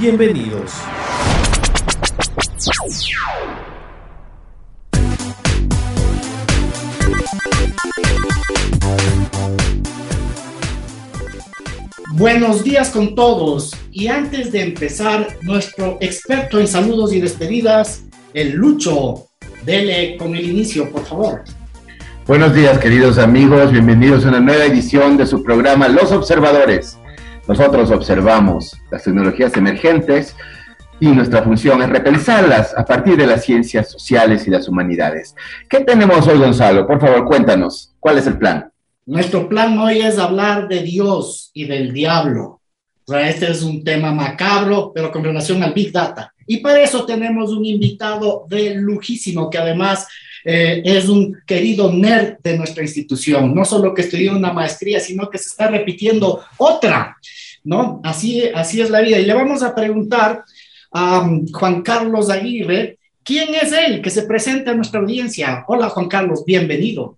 Bienvenidos. Buenos días con todos. Y antes de empezar, nuestro experto en saludos y despedidas, el Lucho. Dele con el inicio, por favor. Buenos días, queridos amigos. Bienvenidos a una nueva edición de su programa Los Observadores. Nosotros observamos las tecnologías emergentes y nuestra función es repensarlas a partir de las ciencias sociales y las humanidades. ¿Qué tenemos hoy, Gonzalo? Por favor, cuéntanos. ¿Cuál es el plan? Nuestro plan hoy es hablar de Dios y del diablo. O sea, este es un tema macabro, pero con relación al Big Data. Y para eso tenemos un invitado de lujísimo, que además eh, es un querido nerd de nuestra institución. No solo que estudió una maestría, sino que se está repitiendo otra, ¿no? Así, así es la vida. Y le vamos a preguntar a um, Juan Carlos Aguirre, ¿quién es él? Que se presente a nuestra audiencia. Hola, Juan Carlos, bienvenido.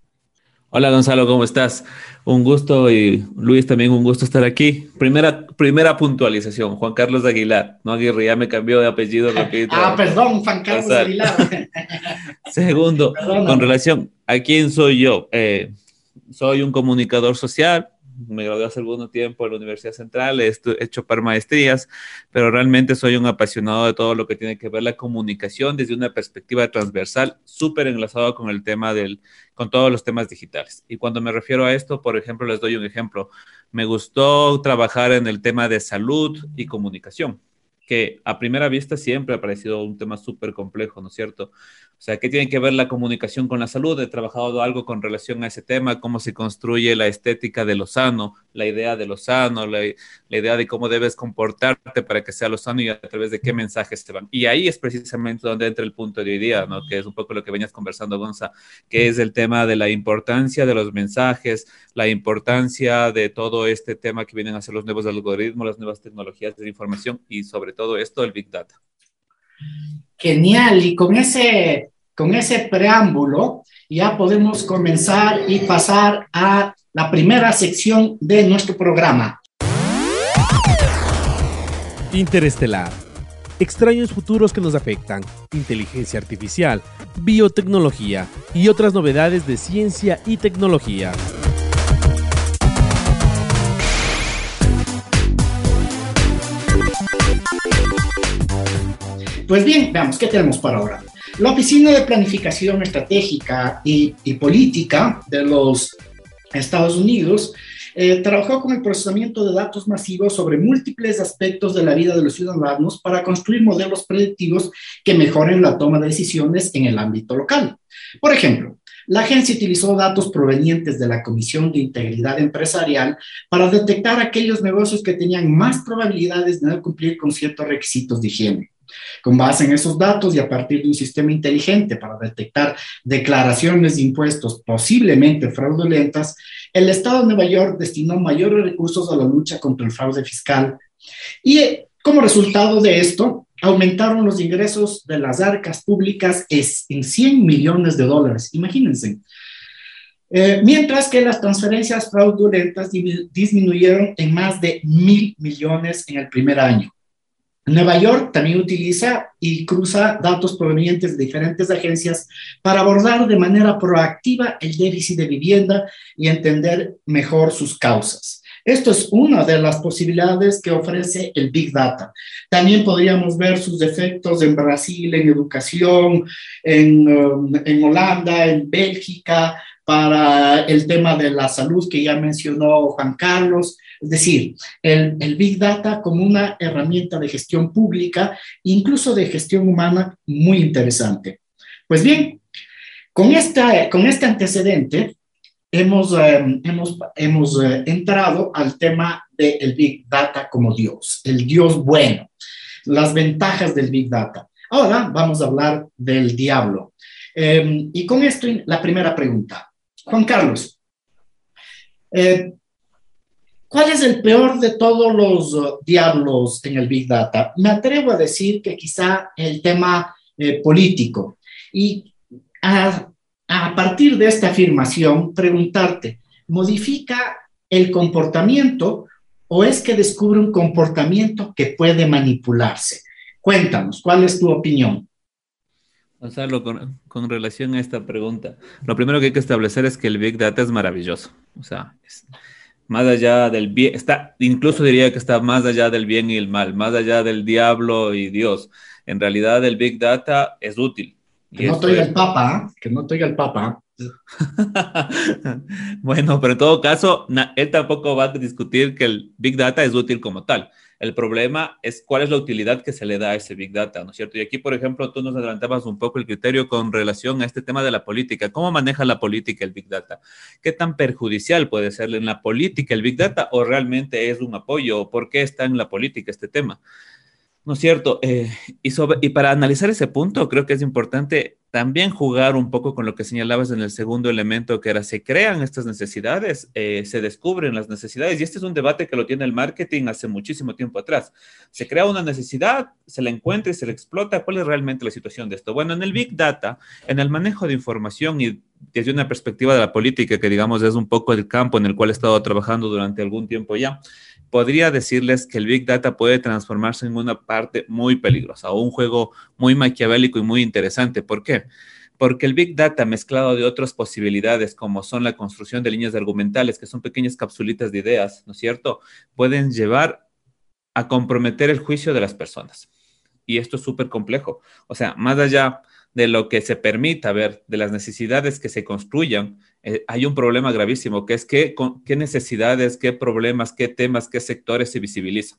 Hola Gonzalo, ¿cómo estás? Un gusto y Luis también un gusto estar aquí. Primera, primera puntualización, Juan Carlos Aguilar, no Aguirre, ya me cambió de apellido, repito. ah, perdón, Juan Carlos Aguilar. Segundo, con relación a quién soy yo, eh, soy un comunicador social, me gradué hace algún tiempo en la Universidad Central, he hecho par maestrías, pero realmente soy un apasionado de todo lo que tiene que ver la comunicación desde una perspectiva transversal, súper enlazado con el tema del, con todos los temas digitales. Y cuando me refiero a esto, por ejemplo, les doy un ejemplo. Me gustó trabajar en el tema de salud y comunicación que a primera vista siempre ha parecido un tema súper complejo, ¿no es cierto? O sea, ¿qué tiene que ver la comunicación con la salud? He trabajado algo con relación a ese tema, cómo se construye la estética de lo sano, la idea de lo sano, la, idea de cómo debes comportarte para que sea lo sano y a través de qué mensajes te van. Y ahí es precisamente donde entra el punto de hoy día, ¿no? Que es un poco lo que venías conversando, Gonza, que es el tema de la importancia de los mensajes, la importancia de todo este tema que vienen a ser los nuevos algoritmos, las nuevas tecnologías de información y sobre todo esto, el Big Data. Genial, y con ese, con ese preámbulo ya podemos comenzar y pasar a la primera sección de nuestro programa. Interestelar. Extraños futuros que nos afectan, inteligencia artificial, biotecnología y otras novedades de ciencia y tecnología. Pues bien, veamos, ¿qué tenemos para ahora? La Oficina de Planificación Estratégica y, Política de los Estados Unidos eh, trabajó con el procesamiento de datos masivos sobre múltiples aspectos de la vida de los ciudadanos para construir modelos predictivos que mejoren la toma de decisiones en el ámbito local. Por ejemplo, la agencia utilizó datos provenientes de la Comisión de Integridad Empresarial para detectar aquellos negocios que tenían más probabilidades de no cumplir con ciertos requisitos de higiene. Con base en esos datos y a partir de un sistema inteligente para detectar declaraciones de impuestos posiblemente fraudulentas, el Estado de Nueva York destinó mayores recursos a la lucha contra el fraude fiscal y como resultado de esto, aumentaron los ingresos de las arcas públicas en 100 millones de dólares. Imagínense. Eh, mientras que las transferencias fraudulentas disminuyeron en más de mil millones en el primer año. Nueva York también utiliza y cruza datos provenientes de diferentes agencias para abordar de manera proactiva el déficit de vivienda y entender mejor sus causas. Esto es una de las posibilidades que ofrece el Big Data. También podríamos ver sus efectos en Brasil, en educación, en, um, en Holanda, en Bélgica, para el tema de la salud que ya mencionó Juan Carlos. Es decir, el, Big Data como una herramienta de gestión pública, incluso de gestión humana, muy interesante. Pues bien, con, esta, con este antecedente, hemos, eh, hemos, hemos eh, entrado al tema del Big Data como Dios, el Dios bueno, las ventajas del Big Data. Ahora vamos a hablar del diablo. Em, y con esto, la primera pregunta. Juan Carlos, eh, ¿cuál es el peor de todos los uh, diablos en el Big Data? Me atrevo a decir que quizá el tema político. Y a, a partir de esta afirmación, preguntarte, ¿modifica el comportamiento o es que descubre un comportamiento que puede manipularse? Cuéntanos, ¿cuál es tu opinión? Gonzalo, con, relación a esta pregunta, lo primero que hay que establecer es que el Big Data es maravilloso. O sea, más allá del bien, está, incluso diría que está más allá del bien y el mal, más allá del diablo y Dios. En realidad el Big Data es útil. Que no estoy el Papa, ¿eh? que no estoy el Papa. bueno, pero en todo caso, él tampoco va a discutir que el Big Data es útil como tal. El problema es cuál es la utilidad que se le da a ese Big Data, ¿no es cierto? Y aquí, por ejemplo, tú nos adelantabas un poco el criterio con relación a este tema de la política. ¿Cómo maneja la política el Big Data? ¿Qué tan perjudicial puede ser en la política el Big Data o realmente es un apoyo? ¿Por qué está en la política este tema? ¿No es cierto? Eh, y, y para analizar ese punto, creo que es importante también jugar un poco con lo que señalabas en el segundo elemento, que era, se crean estas necesidades, eh, se descubren las necesidades, y este es un debate que lo tiene el marketing hace muchísimo tiempo atrás. Se crea una necesidad, se la encuentra y se la explota. ¿Cuál es realmente la situación de esto? Bueno, en el Big Data, en el manejo de información y desde una perspectiva de la política, que digamos es un poco el campo en el cual he estado trabajando durante algún tiempo ya, podría decirles que el Big Data puede transformarse en una parte muy peligrosa o un juego muy maquiavélico y muy interesante. ¿Por qué? Porque el Big Data mezclado de otras posibilidades como son la construcción de líneas argumentales, que son pequeñas capsulitas de ideas, ¿no es cierto? Pueden llevar a comprometer el juicio de las personas. Y esto es súper complejo. O sea, más allá de lo que se permita ver, de las necesidades que se construyan, eh, hay un problema gravísimo, que es qué, necesidades, qué problemas, qué temas, qué sectores se visibilizan.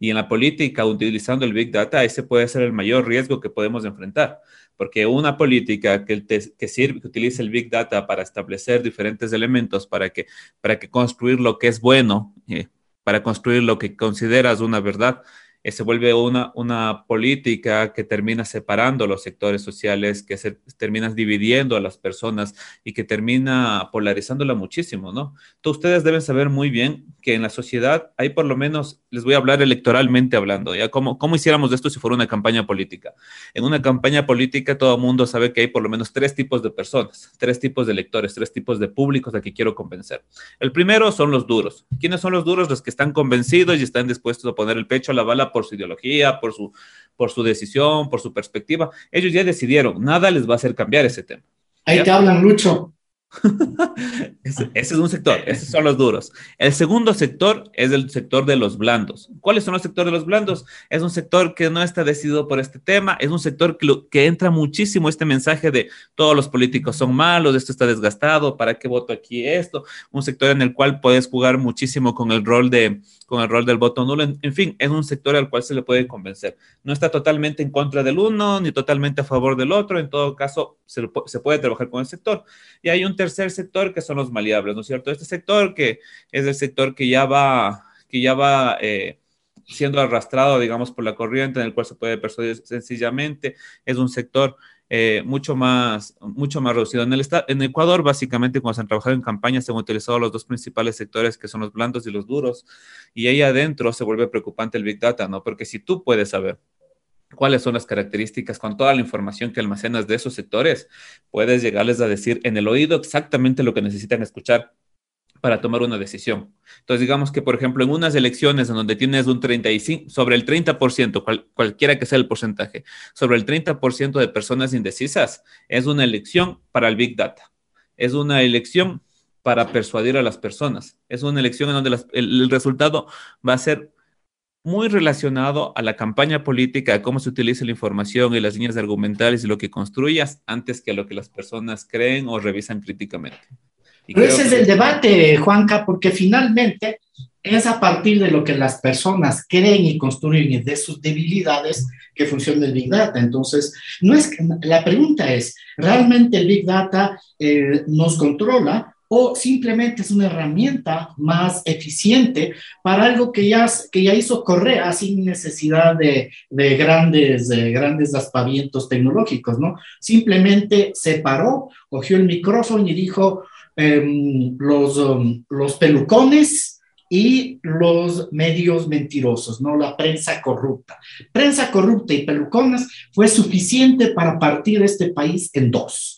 Y en la política, utilizando el Big Data, ese puede ser el mayor riesgo que podemos enfrentar, porque una política que, que sirve, que utilice el Big Data para establecer diferentes elementos, para que, para que construir lo que es bueno, eh, para construir lo que consideras una verdad, se vuelve una, una política que termina separando los sectores sociales, que se termina dividiendo a las personas y que termina polarizándola muchísimo, ¿no? Entonces, ustedes deben saber muy bien que en la sociedad hay por lo menos, les voy a hablar electoralmente hablando, ¿ya? ¿Cómo, cómo hiciéramos esto si fuera una campaña política? En una campaña política todo el mundo sabe que hay por lo menos tres tipos de personas, tres tipos de electores, tres tipos de públicos a que quiero convencer. El primero son los duros. ¿Quiénes son los duros? Los que están convencidos y están dispuestos a poner el pecho a la bala por su ideología, por su, por su decisión, por su perspectiva. Ellos ya decidieron, nada les va a hacer cambiar ese tema. Ahí te hablan, Lucho. ese, es un sector, esos son los duros. El segundo sector es el sector de los blandos. ¿Cuáles son los sectores de los blandos? Es un sector que no está decidido por este tema, es un sector que, que entra muchísimo este mensaje de todos los políticos son malos, esto está desgastado, ¿para qué voto aquí esto? Un sector en el cual puedes jugar muchísimo con el rol de con el rol del voto nulo. En, fin, es un sector al cual se le puede convencer. No está totalmente en contra del uno ni totalmente a favor del otro. En todo caso, se, se puede trabajar con el sector. Y hay un tercer sector que son los maleables, ¿no es cierto? Este sector que es el sector que ya va, que ya va eh, siendo arrastrado, digamos, por la corriente, en el cual se puede persuadir sencillamente. Es un sector eh, mucho, más, mucho más reducido. En, el en Ecuador, básicamente, cuando se han trabajado en campañas, se han utilizado los dos principales sectores, que son los blandos y los duros. Y ahí adentro se vuelve preocupante el Big Data, ¿no? Porque si tú puedes saber cuáles son las características, con toda la información que almacenas de esos sectores, puedes llegarles a decir en el oído exactamente lo que necesitan escuchar para tomar una decisión. Entonces, digamos que, por ejemplo, en unas elecciones en donde tienes un 35, sobre el 30%, cualquiera que sea el porcentaje, sobre el 30% de personas indecisas, es una elección para el Big Data. Es una elección para persuadir a las personas. Es una elección en donde el, resultado va a ser muy relacionado a la campaña política, a cómo se utiliza la información y las líneas argumentales y lo que construyas antes que a lo que las personas creen o revisan críticamente. Pero ese es el debate, Juanca, porque finalmente es a partir de lo que las personas creen y construyen y de sus debilidades que funciona el Big Data. Entonces, no es, la pregunta es, ¿realmente el Big Data eh, nos controla o simplemente es una herramienta más eficiente para algo que ya, que ya hizo Correa sin necesidad de, de grandes, de grandes aspavientos tecnológicos, ¿no? Simplemente se paró, cogió el micrófono y dijo, em, los, um, los pelucones y los medios mentirosos, ¿no? La prensa corrupta. Prensa corrupta y pelucones fue suficiente para partir este país en dos.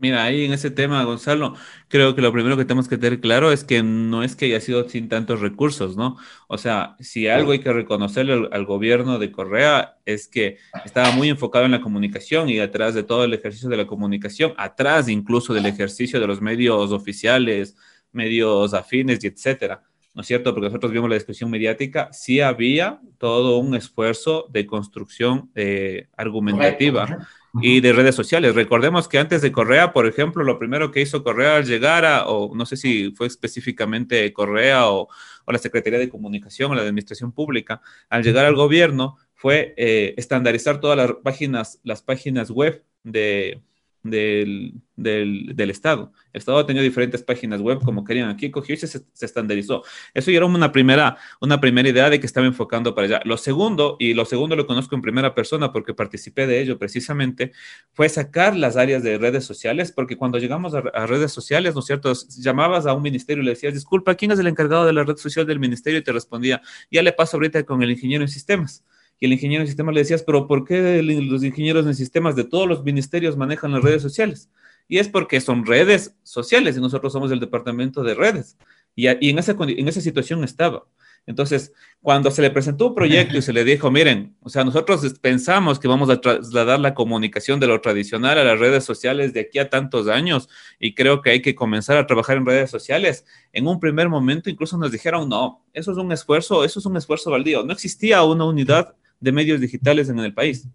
Mira, ahí en ese tema, Gonzalo, creo que lo primero que tenemos que tener claro es que no es que haya sido sin tantos recursos, ¿no? O sea, si algo hay que reconocerle al, gobierno de Correa es que estaba muy enfocado en la comunicación y atrás de todo el ejercicio de la comunicación, atrás incluso del ejercicio de los medios oficiales, medios afines y etcétera. ¿no es cierto? Porque nosotros vimos la discusión mediática, sí había todo un esfuerzo de construcción eh, argumentativa y de redes sociales. Recordemos que antes de Correa, por ejemplo, lo primero que hizo Correa al llegar a, o no sé si fue específicamente Correa o, la Secretaría de Comunicación o la Administración Pública, al llegar al gobierno fue eh, estandarizar todas las páginas, las páginas web de, del, del, Estado. El Estado tenido diferentes páginas web como querían. Aquí cogió y se, se, estandarizó. Eso ya era una primera, una primera idea de que estaba enfocando para allá. Lo segundo, y lo segundo lo conozco en primera persona porque participé de ello precisamente, fue sacar las áreas de redes sociales, porque cuando llegamos a, a redes sociales, ¿no es cierto? Llamabas a un ministerio y le decías, disculpa, ¿quién es el encargado de la red social del ministerio? Y te respondía, ya le paso ahorita con el ingeniero en sistemas. Y el ingeniero en sistemas le decías, pero ¿por qué los ingenieros en sistemas de todos los ministerios manejan las redes sociales? Y es porque son redes sociales y nosotros somos el departamento de redes. Y, en, esa, en esa situación estaba. Entonces, cuando se le presentó un proyecto y se le dijo, miren, o sea, nosotros pensamos que vamos a trasladar la comunicación de lo tradicional a las redes sociales de aquí a tantos años y creo que hay que comenzar a trabajar en redes sociales. En un primer momento incluso nos dijeron, no, eso es un esfuerzo, eso es un esfuerzo baldío. No existía una unidad de medios digitales en el país.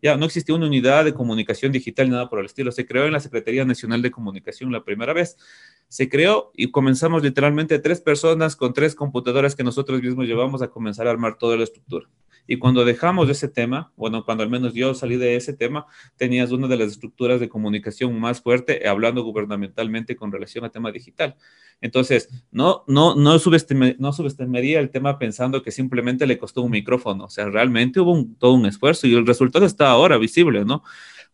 Ya no existía una unidad de comunicación digital nada por el estilo. Se creó en la Secretaría Nacional de Comunicación la primera vez. Se creó y comenzamos literalmente tres personas con tres computadoras que nosotros mismos llevamos a comenzar a armar toda la estructura. Y cuando dejamos ese tema, bueno, cuando al menos yo salí de ese tema, tenías una de las estructuras de comunicación más fuerte hablando gubernamentalmente con relación al tema digital. Entonces, no, no, no, no subestimaría el tema pensando que simplemente le costó un micrófono. O sea, realmente hubo todo un esfuerzo y el resultado está ahora visible, ¿no?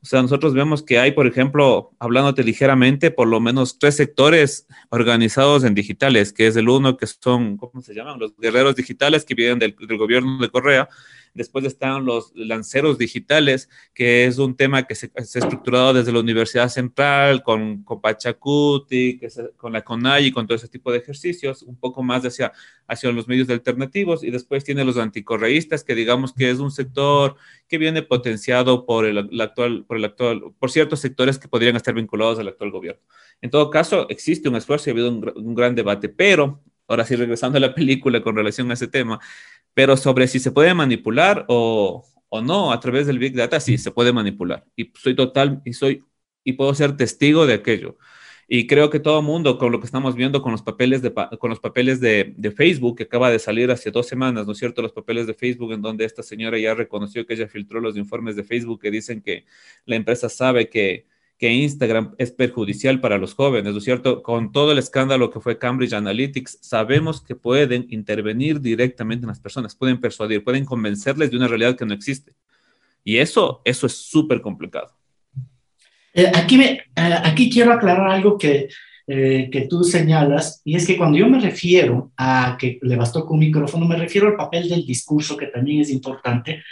O sea, nosotros vemos que hay, por ejemplo, hablándote ligeramente, por lo menos tres sectores organizados en digitales, que es el uno que son, ¿cómo se llaman? Los guerreros digitales que vienen del, del gobierno de Correa, Después están los lanceros digitales, que es un tema que se, ha estructurado desde la Universidad Central, con, con Pachacuti, con la CONAI y con todo ese tipo de ejercicios, un poco más hacia, hacia los medios alternativos. Y después tiene los anticorreístas, que digamos que es un sector que viene potenciado por el, actual, por el actual, por ciertos sectores que podrían estar vinculados al actual gobierno. En todo caso, existe un esfuerzo y ha habido un gran debate, pero ahora sí, regresando a la película con relación a ese tema, pero sobre si se puede manipular o, o no a través del Big Data, sí, se puede manipular. Y soy total, y soy, y puedo ser testigo de aquello. Y creo que todo el mundo, con lo que estamos viendo con los papeles, de, con los papeles de, de, Facebook, que acaba de salir hace dos semanas, ¿no es cierto? Los papeles de Facebook, en donde esta señora ya reconoció que ella filtró los informes de Facebook que dicen que la empresa sabe que que Instagram es perjudicial para los jóvenes, ¿no es cierto? Con todo el escándalo que fue Cambridge Analytics, sabemos que pueden intervenir directamente en las personas, pueden persuadir, pueden convencerles de una realidad que no existe. Y eso, eso es súper complicado. Eh, aquí, me, eh, aquí quiero aclarar algo que, eh, que tú señalas, y es que cuando yo me refiero a que le bastó con un micrófono, me refiero al papel del discurso, que también es importante,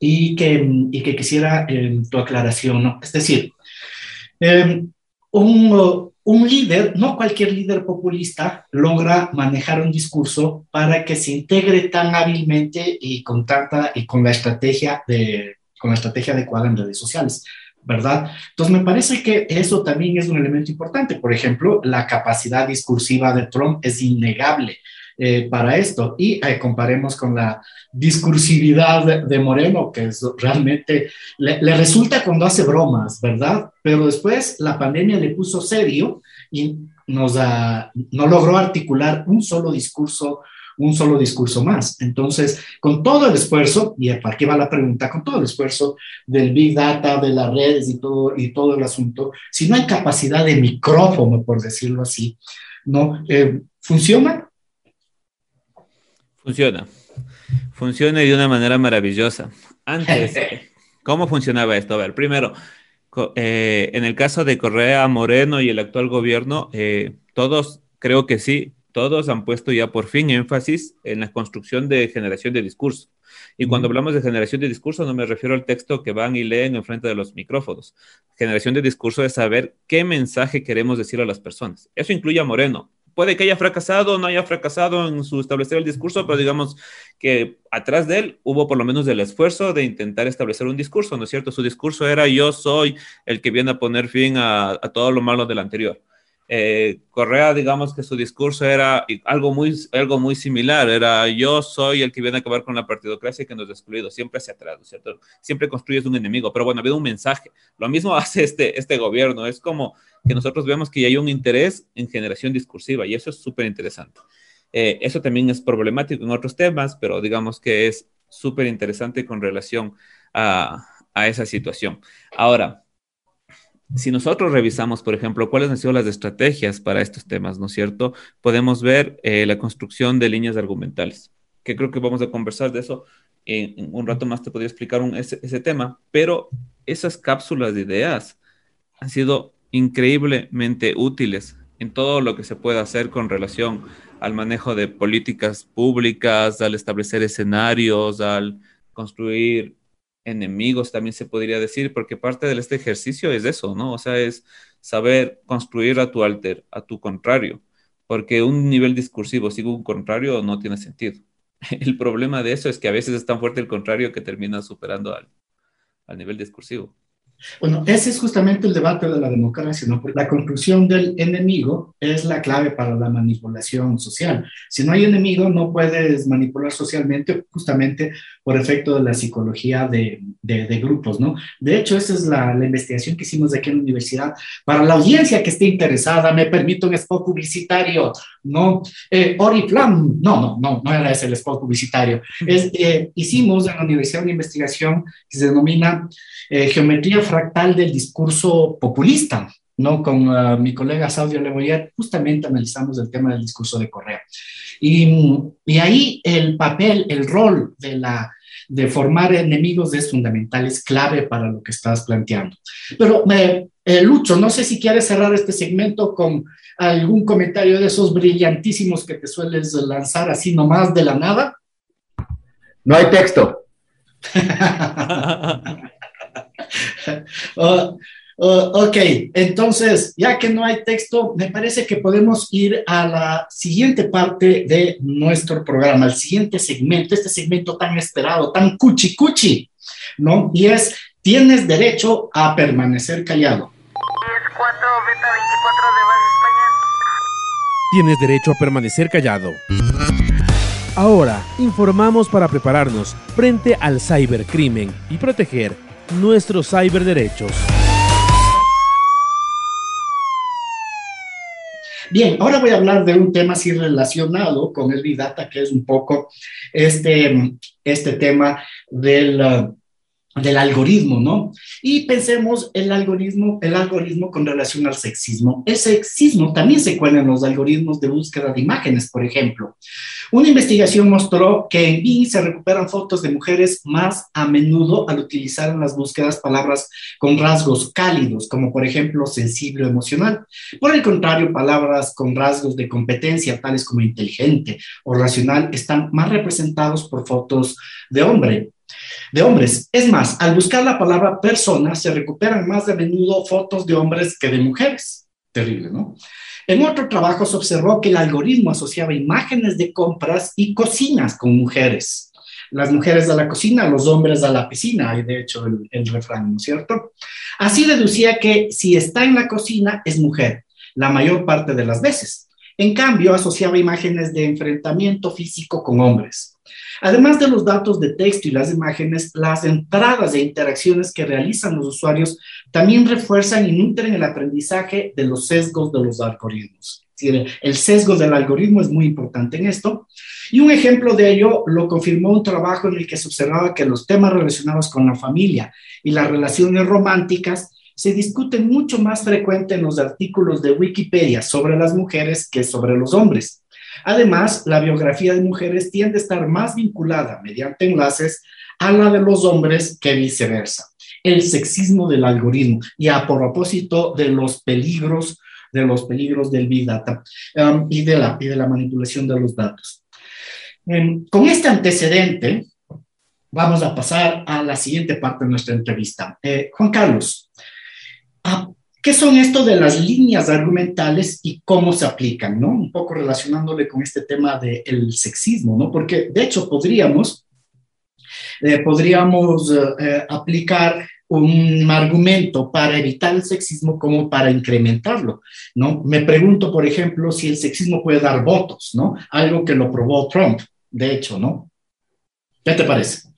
y que, y que quisiera tu aclaración, ¿no? Es decir, Em, un, un, líder, no cualquier líder populista, logra manejar un discurso para que se integre tan hábilmente y con tanta y con la estrategia de con la estrategia adecuada en redes sociales. ¿verdad? Entonces, me parece que eso también es un elemento importante. Por ejemplo, la capacidad discursiva de Trump es innegable. Eh, para esto. Y eh, comparemos con la discursividad de, Moreno, que es, realmente le, resulta cuando hace bromas, ¿verdad? Pero después la pandemia le puso serio y nos no logró articular un solo discurso un solo discurso más. Entonces, con todo el esfuerzo, y qué va la pregunta, con todo el esfuerzo del Big Data, de las redes y todo, y todo el asunto, si no hay capacidad de micrófono, por decirlo así, ¿no? Eh, ¿Funciona? Funciona. Funciona de una manera maravillosa. Antes, ¿cómo funcionaba esto? A ver, primero, eh, en el caso de Correa Moreno y el actual gobierno, eh, todos, creo que sí, todos han puesto ya por fin énfasis en la construcción de generación de discurso. Y cuando hablamos de generación de discurso, no me refiero al texto que van y leen en frente de los micrófonos. Generación de discurso es saber qué mensaje queremos decir a las personas. Eso incluye a Moreno, puede que haya fracasado no haya fracasado en su establecer el discurso, pero digamos que atrás de él hubo por lo menos el esfuerzo de intentar establecer un discurso, ¿no es cierto? Su discurso era yo soy el que viene a poner fin a, a todo lo malo del anterior. Eh, Correa, digamos que su discurso era algo muy, algo muy similar, era yo soy el que viene a acabar con la partidocracia que nos ha excluido, siempre hacia atrás, ¿cierto? Siempre construyes un enemigo, pero bueno, ha habido un mensaje. Lo mismo hace este, este gobierno, es como que nosotros vemos que hay un interés en generación discursiva y eso es súper interesante. Eh, eso también es problemático en otros temas, pero digamos que es súper interesante con relación a esa situación. Ahora, si nosotros revisamos, por ejemplo, cuáles han sido las estrategias para estos temas, ¿no es cierto? Podemos ver eh, la construcción de líneas argumentales, que creo que vamos a conversar de eso en, un rato más, te podría explicar ese, ese, tema, pero esas cápsulas de ideas han sido increíblemente útiles en todo lo que se puede hacer con relación al manejo de políticas públicas, al establecer escenarios, al construir enemigos, también se podría decir, porque parte de este ejercicio es eso, ¿no? O sea, es saber construir a tu alter, a tu contrario, porque un nivel discursivo sin un contrario no tiene sentido. El problema de eso es que a veces es tan fuerte el contrario que termina superando al, al nivel discursivo. Bueno, ese es justamente el debate de la democracia, ¿no? Porque la conclusión del enemigo es la clave para la manipulación social. Si no hay enemigo, no puedes manipular socialmente justamente por efecto de la psicología de, de, grupos, ¿no? De hecho, esa es la, la, investigación que hicimos aquí en la universidad. Para la audiencia que esté interesada, me permito un spot publicitario, ¿no? Eh, Oriflam, no, no, no, no era ese el spot publicitario. Es, eh, hicimos en la universidad una investigación que se denomina eh, geometría fractal del discurso populista, ¿no? Con uh, mi colega Saudio Leboyer justamente analizamos el tema del discurso de Correa. Y, y, ahí el papel, el rol de, la, de formar enemigos es fundamental, es clave para lo que estás planteando. Pero, eh, Lucho, no sé si quieres cerrar este segmento con algún comentario de esos brillantísimos que te sueles lanzar así nomás de la nada. No hay texto. Uh, uh, ok, entonces, ya que no hay texto, me parece que podemos ir a la siguiente parte de nuestro programa, el siguiente segmento, este segmento tan esperado, tan cuchi cuchi, ¿no? Y es, tienes derecho a permanecer callado. Tienes derecho a permanecer callado. Ahora, informamos para prepararnos frente al cibercrimen y proteger nuestros cyberderechos. Bien, ahora voy a hablar de un tema así relacionado con el Big Data, que es un poco este, este tema del, del algoritmo, ¿no? Y pensemos el algoritmo, el algoritmo con relación al sexismo. El sexismo también se cuela en los algoritmos de búsqueda de imágenes, por ejemplo. Una investigación mostró que en Bing se recuperan fotos de mujeres más a menudo al utilizar en las búsquedas palabras con rasgos cálidos, como por ejemplo sensible o emocional. Por el contrario, palabras con rasgos de competencia, tales como inteligente o racional, están más representados por fotos de hombre de hombres. Es más, al buscar la palabra persona, se recuperan más de menudo fotos de hombres que de mujeres. Terrible, ¿no? En otro trabajo se observó que el algoritmo asociaba imágenes de compras y cocinas con mujeres. las mujeres a la cocina, los hombres a la piscina, hay de hecho el, el refrán, ¿no es cierto? Así deducía que si está en la cocina es mujer, la mayor parte de las veces. En cambio, asociaba imágenes de enfrentamiento físico con hombres. Además de los datos de texto y las imágenes, las entradas e interacciones que realizan los usuarios también refuerzan y nutren el aprendizaje de los sesgos de los algoritmos. El sesgo del algoritmo es muy importante en esto. Y un ejemplo de ello lo confirmó un trabajo en el que se observaba que los temas relacionados con la familia y las relaciones románticas se discuten mucho más frecuente en los artículos de Wikipedia sobre las mujeres que sobre los hombres. Además, la biografía de mujeres tiende a estar más vinculada mediante enlaces a la de los hombres que viceversa. El sexismo del algoritmo y a propósito de los peligros de los peligros del Big Data um, y, de la, y de la manipulación de los datos. Em, con este antecedente, vamos a pasar a la siguiente parte de nuestra entrevista. Eh, Juan Carlos, ¿qué son esto de las líneas argumentales y cómo se aplican? ¿no? Un poco relacionándole con este tema del sexismo, ¿no? porque de hecho podríamos, eh, podríamos eh, aplicar un argumento para evitar el sexismo como para incrementarlo, ¿no? Me pregunto, por ejemplo, si el sexismo puede dar votos, ¿no? Algo que lo probó Trump, de hecho, ¿no? ¿Qué te parece?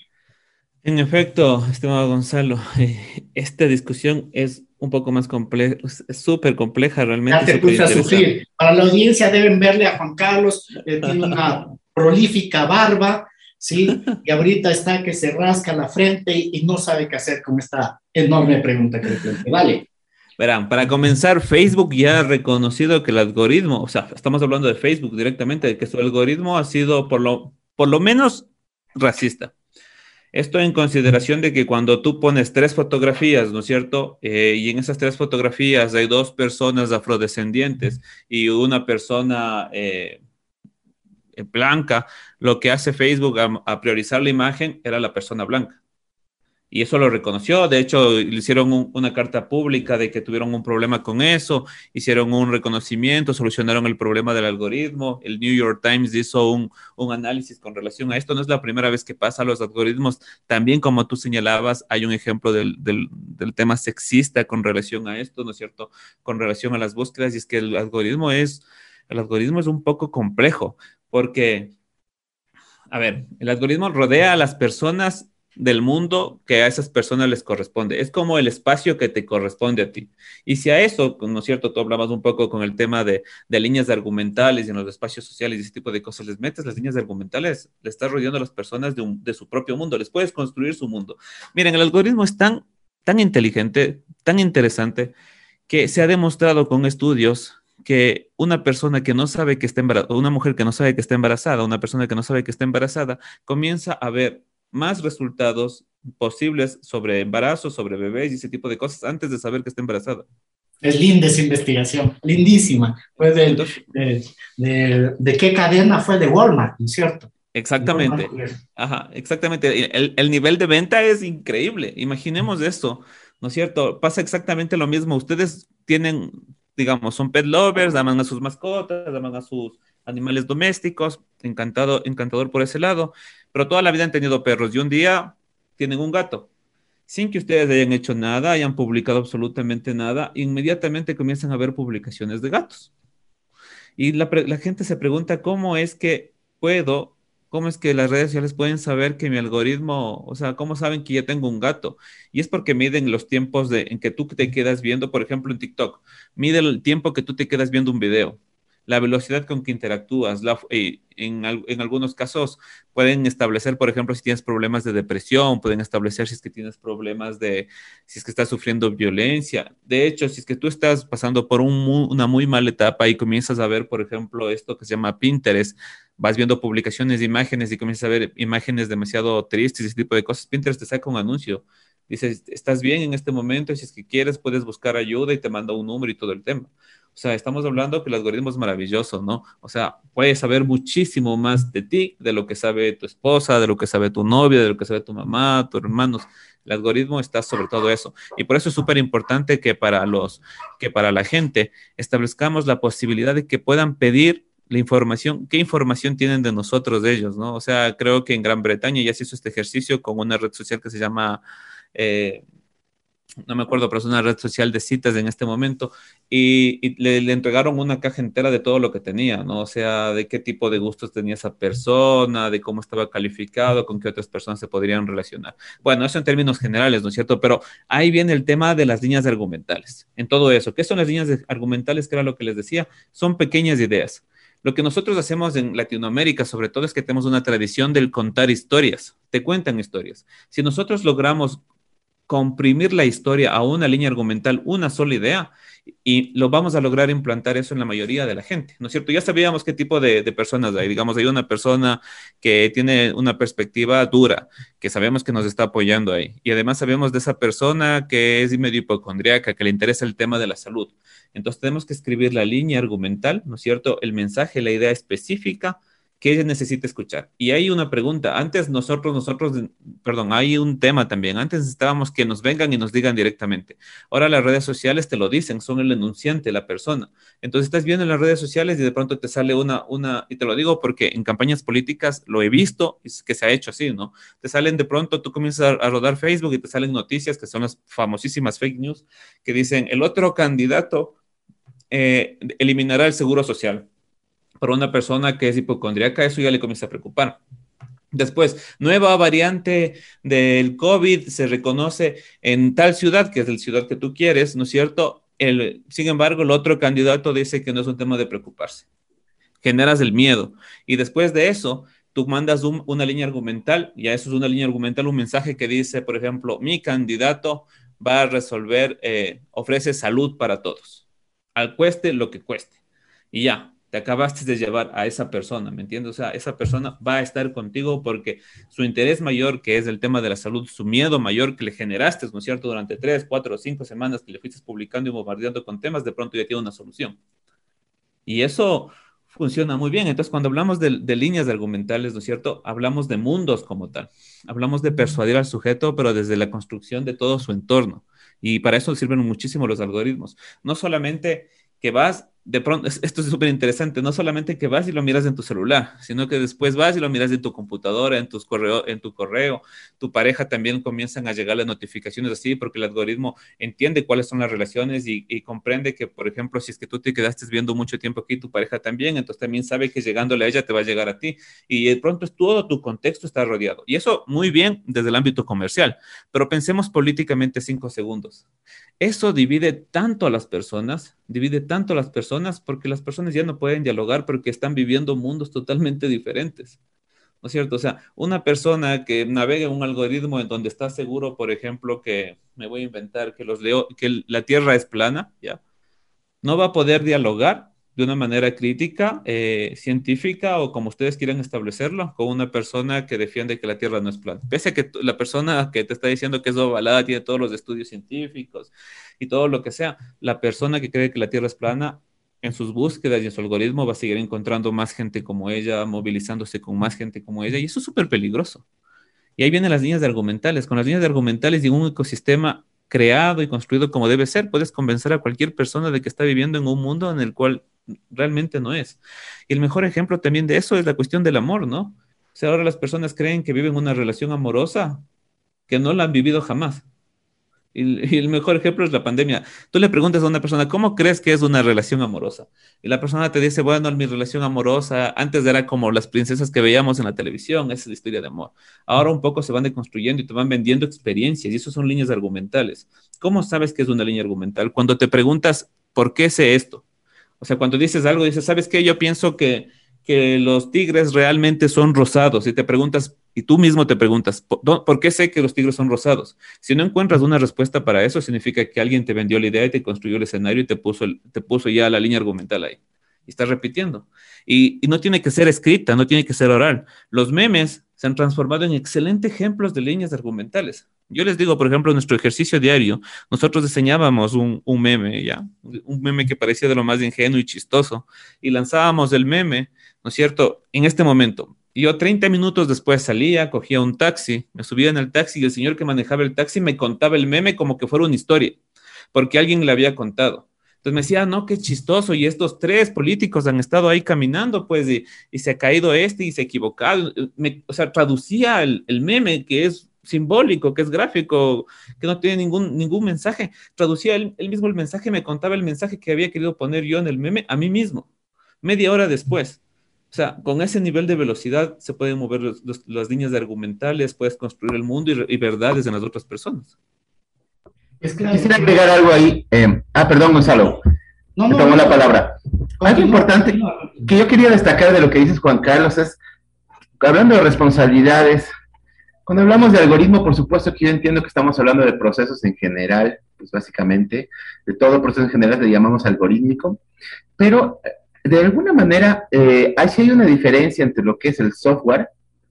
En efecto, estimado Gonzalo, eh, esta discusión es un poco más compleja, súper compleja realmente. Ya te puse a sufrir. Para la audiencia deben verle a Juan Carlos, eh, tiene una prolífica barba, ¿sí? Y ahorita está que se rasca la frente y, no sabe qué hacer con esta enorme pregunta que le planteo. Vale. Verán, para comenzar, Facebook ya ha reconocido que el algoritmo, o sea, estamos hablando de Facebook directamente, que su algoritmo ha sido por lo, por lo menos racista. Esto en consideración de que cuando tú pones tres fotografías, ¿no es cierto? Eh, y en esas tres fotografías hay dos personas afrodescendientes y una persona eh, blanca, lo que hace Facebook a, priorizar la imagen era la persona blanca. Y eso lo reconoció. De hecho, le hicieron una carta pública de que tuvieron un problema con eso, hicieron un reconocimiento, solucionaron el problema del algoritmo. El New York Times hizo un, análisis con relación a esto. No es la primera vez que pasa los algoritmos. También, como tú señalabas, hay un ejemplo del, del tema sexista con relación a esto, ¿no es cierto? Con relación a las búsquedas. Y es que el algoritmo es, el algoritmo es un poco complejo porque, a ver, el algoritmo rodea a las personas del mundo que a esas personas les corresponde. Es como el espacio que te corresponde a ti. Y si a eso, ¿no es cierto? Tú hablabas un poco con el tema de, líneas argumentales y en los espacios sociales y ese tipo de cosas, les metes las líneas argumentales, le estás rodeando a las personas de, de su propio mundo, les puedes construir su mundo. Miren, el algoritmo es tan, tan inteligente, tan interesante, que se ha demostrado con estudios que una persona que no sabe que está embarazada, una mujer que no sabe que está embarazada, una persona que no sabe que está embarazada, comienza a ver más resultados posibles sobre embarazo, sobre bebés y ese tipo de cosas antes de saber que está embarazada. Es linda esa investigación, lindísima. Fue de, de, qué cadena fue de Walmart, ¿no es cierto? Exactamente. Ajá, exactamente. El, el, nivel de venta es increíble. Imaginemos esto, ¿no es cierto? Pasa exactamente lo mismo. Ustedes tienen digamos, son pet lovers, aman a sus mascotas, aman a sus animales domésticos, encantado, encantador por ese lado, pero toda la vida han tenido perros y un día tienen un gato. Sin que ustedes hayan hecho nada, hayan publicado absolutamente nada, inmediatamente comienzan a ver publicaciones de gatos. Y la, la gente se pregunta cómo es que puedo ¿Cómo es que las redes sociales pueden saber que mi algoritmo, o sea, cómo saben que ya tengo un gato? Y es porque miden los tiempos de, en que tú te quedas viendo, por ejemplo, en TikTok, mide el tiempo que tú te quedas viendo un video la velocidad con que interactúas. Eh, en, en, algunos casos pueden establecer, por ejemplo, si tienes problemas de depresión, pueden establecer si es que tienes problemas de, si es que estás sufriendo violencia. De hecho, si es que tú estás pasando por una muy mala etapa y comienzas a ver, por ejemplo, esto que se llama Pinterest, vas viendo publicaciones de imágenes y comienzas a ver imágenes demasiado tristes y ese tipo de cosas, Pinterest te saca un anuncio. Dices, estás bien en este momento, si es que quieres, puedes buscar ayuda y te manda un número y todo el tema. O sea, estamos hablando que el algoritmo es maravilloso, ¿no? O sea, puede saber muchísimo más de ti, de lo que sabe tu esposa, de lo que sabe tu novia, de lo que sabe tu mamá, tus hermanos. El algoritmo está sobre todo eso. Y por eso es súper importante que para los, que para la gente establezcamos la posibilidad de que puedan pedir la información, qué información tienen de nosotros de ellos, ¿no? O sea, creo que en Gran Bretaña ya se hizo este ejercicio con una red social que se llama eh, no me acuerdo, pero es una red social de citas en este momento, y, le, entregaron una caja entera de todo lo que tenía, ¿no? O sea, de qué tipo de gustos tenía esa persona, de cómo estaba calificado, con qué otras personas se podrían relacionar. Bueno, eso en términos generales, ¿no es cierto? Pero ahí viene el tema de las líneas argumentales. En todo eso, ¿qué son las líneas argumentales? Que era lo que les decía, son pequeñas ideas. Lo que nosotros hacemos en Latinoamérica, sobre todo, es que tenemos una tradición del contar historias. Te cuentan historias. Si nosotros logramos comprimir la historia a una línea argumental, una sola idea, y lo vamos a lograr implantar eso en la mayoría de la gente, ¿no es cierto? Ya sabíamos qué tipo de, personas hay, digamos, hay una persona que tiene una perspectiva dura, que sabemos que nos está apoyando ahí, y además sabemos de esa persona que es medio hipocondriaca, que le interesa el tema de la salud. Entonces tenemos que escribir la línea argumental, ¿no es cierto? El mensaje, la idea específica ¿Qué ella necesita escuchar? Y hay una pregunta. Antes nosotros, nosotros, perdón, hay un tema también. Antes necesitábamos que nos vengan y nos digan directamente. Ahora las redes sociales te lo dicen, son el enunciante, la persona. Entonces estás viendo en las redes sociales y de pronto te sale una, una, y te lo digo porque en campañas políticas lo he visto, es que se ha hecho así, ¿no? Te salen de pronto, tú comienzas a, rodar Facebook y te salen noticias que son las famosísimas fake news que dicen el otro candidato eh, eliminará el seguro social para una persona que es hipocondríaca, eso ya le comienza a preocupar. Después, nueva variante del COVID se reconoce en tal ciudad, que es la ciudad que tú quieres, ¿no es cierto? El, sin embargo, el otro candidato dice que no es un tema de preocuparse. Generas el miedo. Y después de eso, tú mandas una línea argumental, ya eso es una línea argumental, un mensaje que dice, por ejemplo, mi candidato va a resolver, eh, ofrece salud para todos, al cueste lo que cueste. Y ya, te acabaste de llevar a esa persona, ¿me entiendes? O sea, esa persona va a estar contigo porque su interés mayor, que es el tema de la salud, su miedo mayor que le generaste, ¿no es cierto? Durante tres, cuatro o cinco semanas que le fuiste publicando y bombardeando con temas, de pronto ya tiene una solución. Y eso funciona muy bien. Entonces, cuando hablamos de, de líneas argumentales, ¿no es cierto? Hablamos de mundos como tal. Hablamos de persuadir al sujeto, pero desde la construcción de todo su entorno. Y para eso sirven muchísimo los algoritmos. No solamente que vas de pronto, esto es súper interesante, no solamente que vas y lo miras en tu celular, sino que después vas y lo miras en tu computadora, en, tus correo, en tu correo, tu pareja también comienzan a llegar las notificaciones así, porque el algoritmo entiende cuáles son las relaciones y, comprende que, por ejemplo, si es que tú te quedaste viendo mucho tiempo aquí, tu pareja también, entonces también sabe que llegándole a ella te va a llegar a ti. Y de pronto todo tu contexto está rodeado. Y eso muy bien desde el ámbito comercial, pero pensemos políticamente cinco segundos. Eso divide tanto a las personas, divide tanto a las personas porque las personas ya no pueden dialogar porque están viviendo mundos totalmente diferentes. ¿No es cierto? O sea, una persona que navega en un algoritmo en donde está seguro, por ejemplo, que me voy a inventar que los leo, que la Tierra es plana, ¿ya? No va a poder dialogar de una manera crítica, eh, científica o como ustedes quieran establecerlo, con una persona que defiende que la Tierra no es plana. Pese a que la persona que te está diciendo que es ovalada tiene todos los estudios científicos y todo lo que sea, la persona que cree que la Tierra es plana, en sus búsquedas y en su algoritmo va a seguir encontrando más gente como ella, movilizándose con más gente como ella, y eso es súper peligroso. Y ahí vienen las líneas de argumentales. Con las líneas de argumentales y un ecosistema creado y construido como debe ser, puedes convencer a cualquier persona de que está viviendo en un mundo en el cual realmente no es. Y el mejor ejemplo también de eso es la cuestión del amor, ¿no? O sea, ahora las personas creen que viven una relación amorosa que no la han vivido jamás. Y, el mejor ejemplo es la pandemia. Tú le preguntas a una persona, ¿cómo crees que es una relación amorosa? Y la persona te dice, bueno, mi relación amorosa antes era como las princesas que veíamos en la televisión, esa es la historia de amor. Ahora un poco se van deconstruyendo y te van vendiendo experiencias y eso son líneas argumentales. ¿Cómo sabes que es una línea argumental? Cuando te preguntas, ¿por qué sé esto? O sea, cuando dices algo, dices, ¿sabes qué? Yo pienso que, que los tigres realmente son rosados. Y te preguntas, y tú mismo te preguntas, ¿por, qué sé que los tigres son rosados? Si no encuentras una respuesta para eso, significa que alguien te vendió la idea y te construyó el escenario y te puso, te puso ya la línea argumental ahí. Y estás repitiendo. Y, y no tiene que ser escrita, no tiene que ser oral. Los memes se han transformado en excelentes ejemplos de líneas argumentales. Yo les digo, por ejemplo, en nuestro ejercicio diario, nosotros diseñábamos un, meme, ¿ya? Un meme que parecía de lo más ingenuo y chistoso, y lanzábamos el meme, ¿no es cierto? En este momento, yo 30 minutos después salía, cogía un taxi, me subía en el taxi y el señor que manejaba el taxi me contaba el meme como que fuera una historia, porque alguien le había contado. Entonces me decía, no, qué chistoso, y estos tres políticos han estado ahí caminando, pues, y, se ha caído este y se ha equivocado. o sea, traducía el, meme, que es simbólico, que es gráfico, que no tiene ningún, ningún mensaje. Traducía él, mismo el mensaje, me contaba el mensaje que había querido poner yo en el meme a mí mismo, media hora después. O sea, con ese nivel de velocidad se pueden mover las líneas argumentales, puedes construir el mundo y, verdades en las otras personas. Es que quisiera agregar algo ahí. Eh, ah, perdón, Gonzalo. No, no, la palabra. Algo importante que yo quería destacar de lo que dices, Juan Carlos, es, hablando de responsabilidades, cuando hablamos de algoritmo, por supuesto que yo entiendo que estamos hablando de procesos en general, pues básicamente, de todo proceso en general le llamamos algorítmico, pero de alguna manera, eh, hay una diferencia entre lo que es el software,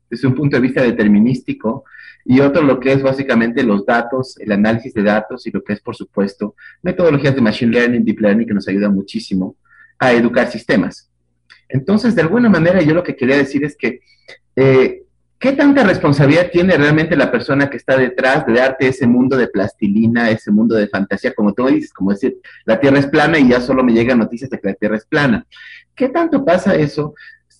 desde un punto de vista determinístico, y otro lo que es básicamente los datos, el análisis de datos y lo que es, por supuesto, metodologías de Machine Learning, Deep Learning, que nos ayudan muchísimo a educar sistemas. Entonces, de alguna manera, yo lo que quería decir es que, eh, ¿qué tanta responsabilidad tiene realmente la persona que está detrás de darte ese mundo de plastilina, ese mundo de fantasía, como tú dices, como decir, la Tierra es plana y ya solo me llegan noticias de que la Tierra es plana? ¿Qué tanto pasa eso?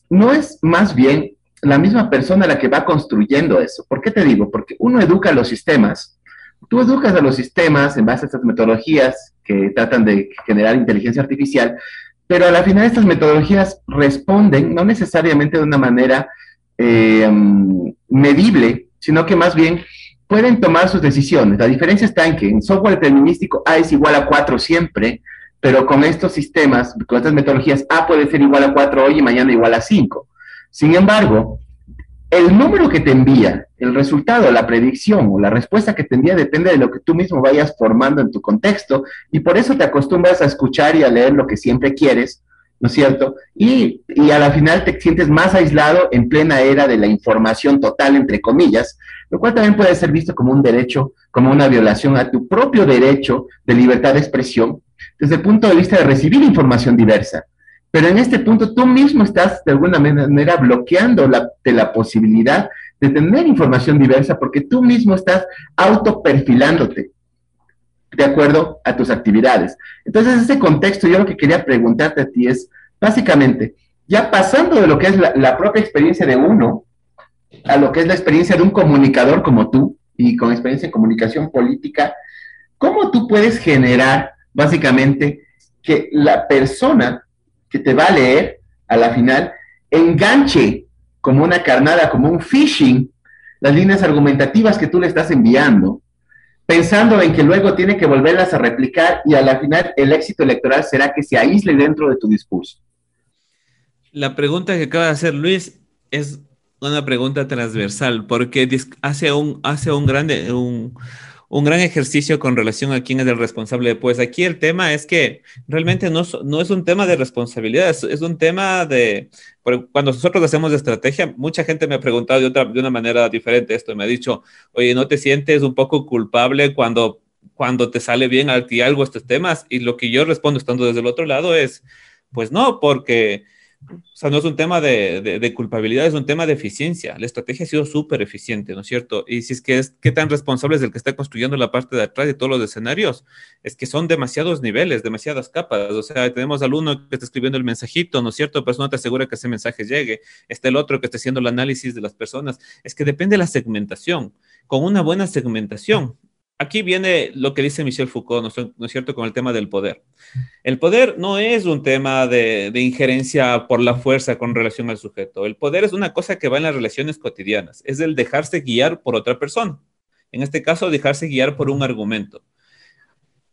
No es más bien la misma persona la que va construyendo eso. ¿Por qué te digo? Porque uno educa a los sistemas. Tú educas a los sistemas en base a estas metodologías que tratan de generar inteligencia artificial, pero a la final estas metodologías responden no necesariamente de una manera eh, medible, sino que más bien pueden tomar sus decisiones. La diferencia está en que en software determinístico A es igual a 4 siempre, pero con estos sistemas, con estas metodologías, A puede ser igual a 4 hoy y mañana igual a 5. Sin embargo, el número que te envía, el resultado, la predicción o la respuesta que te envía depende de lo que tú mismo vayas formando en tu contexto y por eso te acostumbras a escuchar y a leer lo que siempre quieres, ¿no es cierto? Y, y a la final te sientes más aislado en plena era de la información total, entre comillas, lo cual también puede ser visto como un derecho, como una violación a tu propio derecho de libertad de expresión desde el punto de vista de recibir información diversa. Pero en este punto tú mismo estás de alguna manera bloqueando la, la posibilidad de tener información diversa porque tú mismo estás autoperfilándote de acuerdo a tus actividades. Entonces, en ese contexto, yo lo que quería preguntarte a ti es, básicamente, ya pasando de lo que es la, la propia experiencia de uno a lo que es la experiencia de un comunicador como tú y con experiencia en comunicación política, ¿cómo tú puedes generar básicamente que la persona que te va a leer a la final enganche como una carnada, como un phishing, las líneas argumentativas que tú le estás enviando, pensando en que luego tiene que volverlas a replicar y a la final el éxito electoral será que se aísle dentro de tu discurso. La pregunta que acaba de hacer Luis es una pregunta transversal, porque hace un, hace un grande, un, un gran ejercicio con relación a quién es el responsable. Pues aquí el tema es que realmente no, no es un tema de responsabilidad, es, un tema de, cuando nosotros hacemos estrategia, mucha gente me ha preguntado de, otra, de una manera diferente esto, me ha dicho, oye, ¿no te sientes un poco culpable cuando, cuando te sale bien a ti algo estos temas? Y lo que yo respondo estando desde el otro lado es, pues no, porque o sea, no es un tema de, culpabilidad, es un tema de eficiencia. La estrategia ha sido súper eficiente, ¿no es cierto? Y si es que es qué tan responsable es el que está construyendo la parte de atrás de todos los escenarios, es que son demasiados niveles, demasiadas capas. O sea, tenemos al uno que está escribiendo el mensajito, ¿no es cierto? Pero no te asegura que ese mensaje llegue. Está el otro que está haciendo el análisis de las personas. Es que depende de la segmentación. Con una buena segmentación, aquí viene lo que dice Michel Foucault, ¿no es cierto?, con el tema del poder. El poder no es un tema de, injerencia por la fuerza con relación al sujeto. El poder es una cosa que va en las relaciones cotidianas, es el dejarse guiar por otra persona. En este caso, dejarse guiar por un argumento.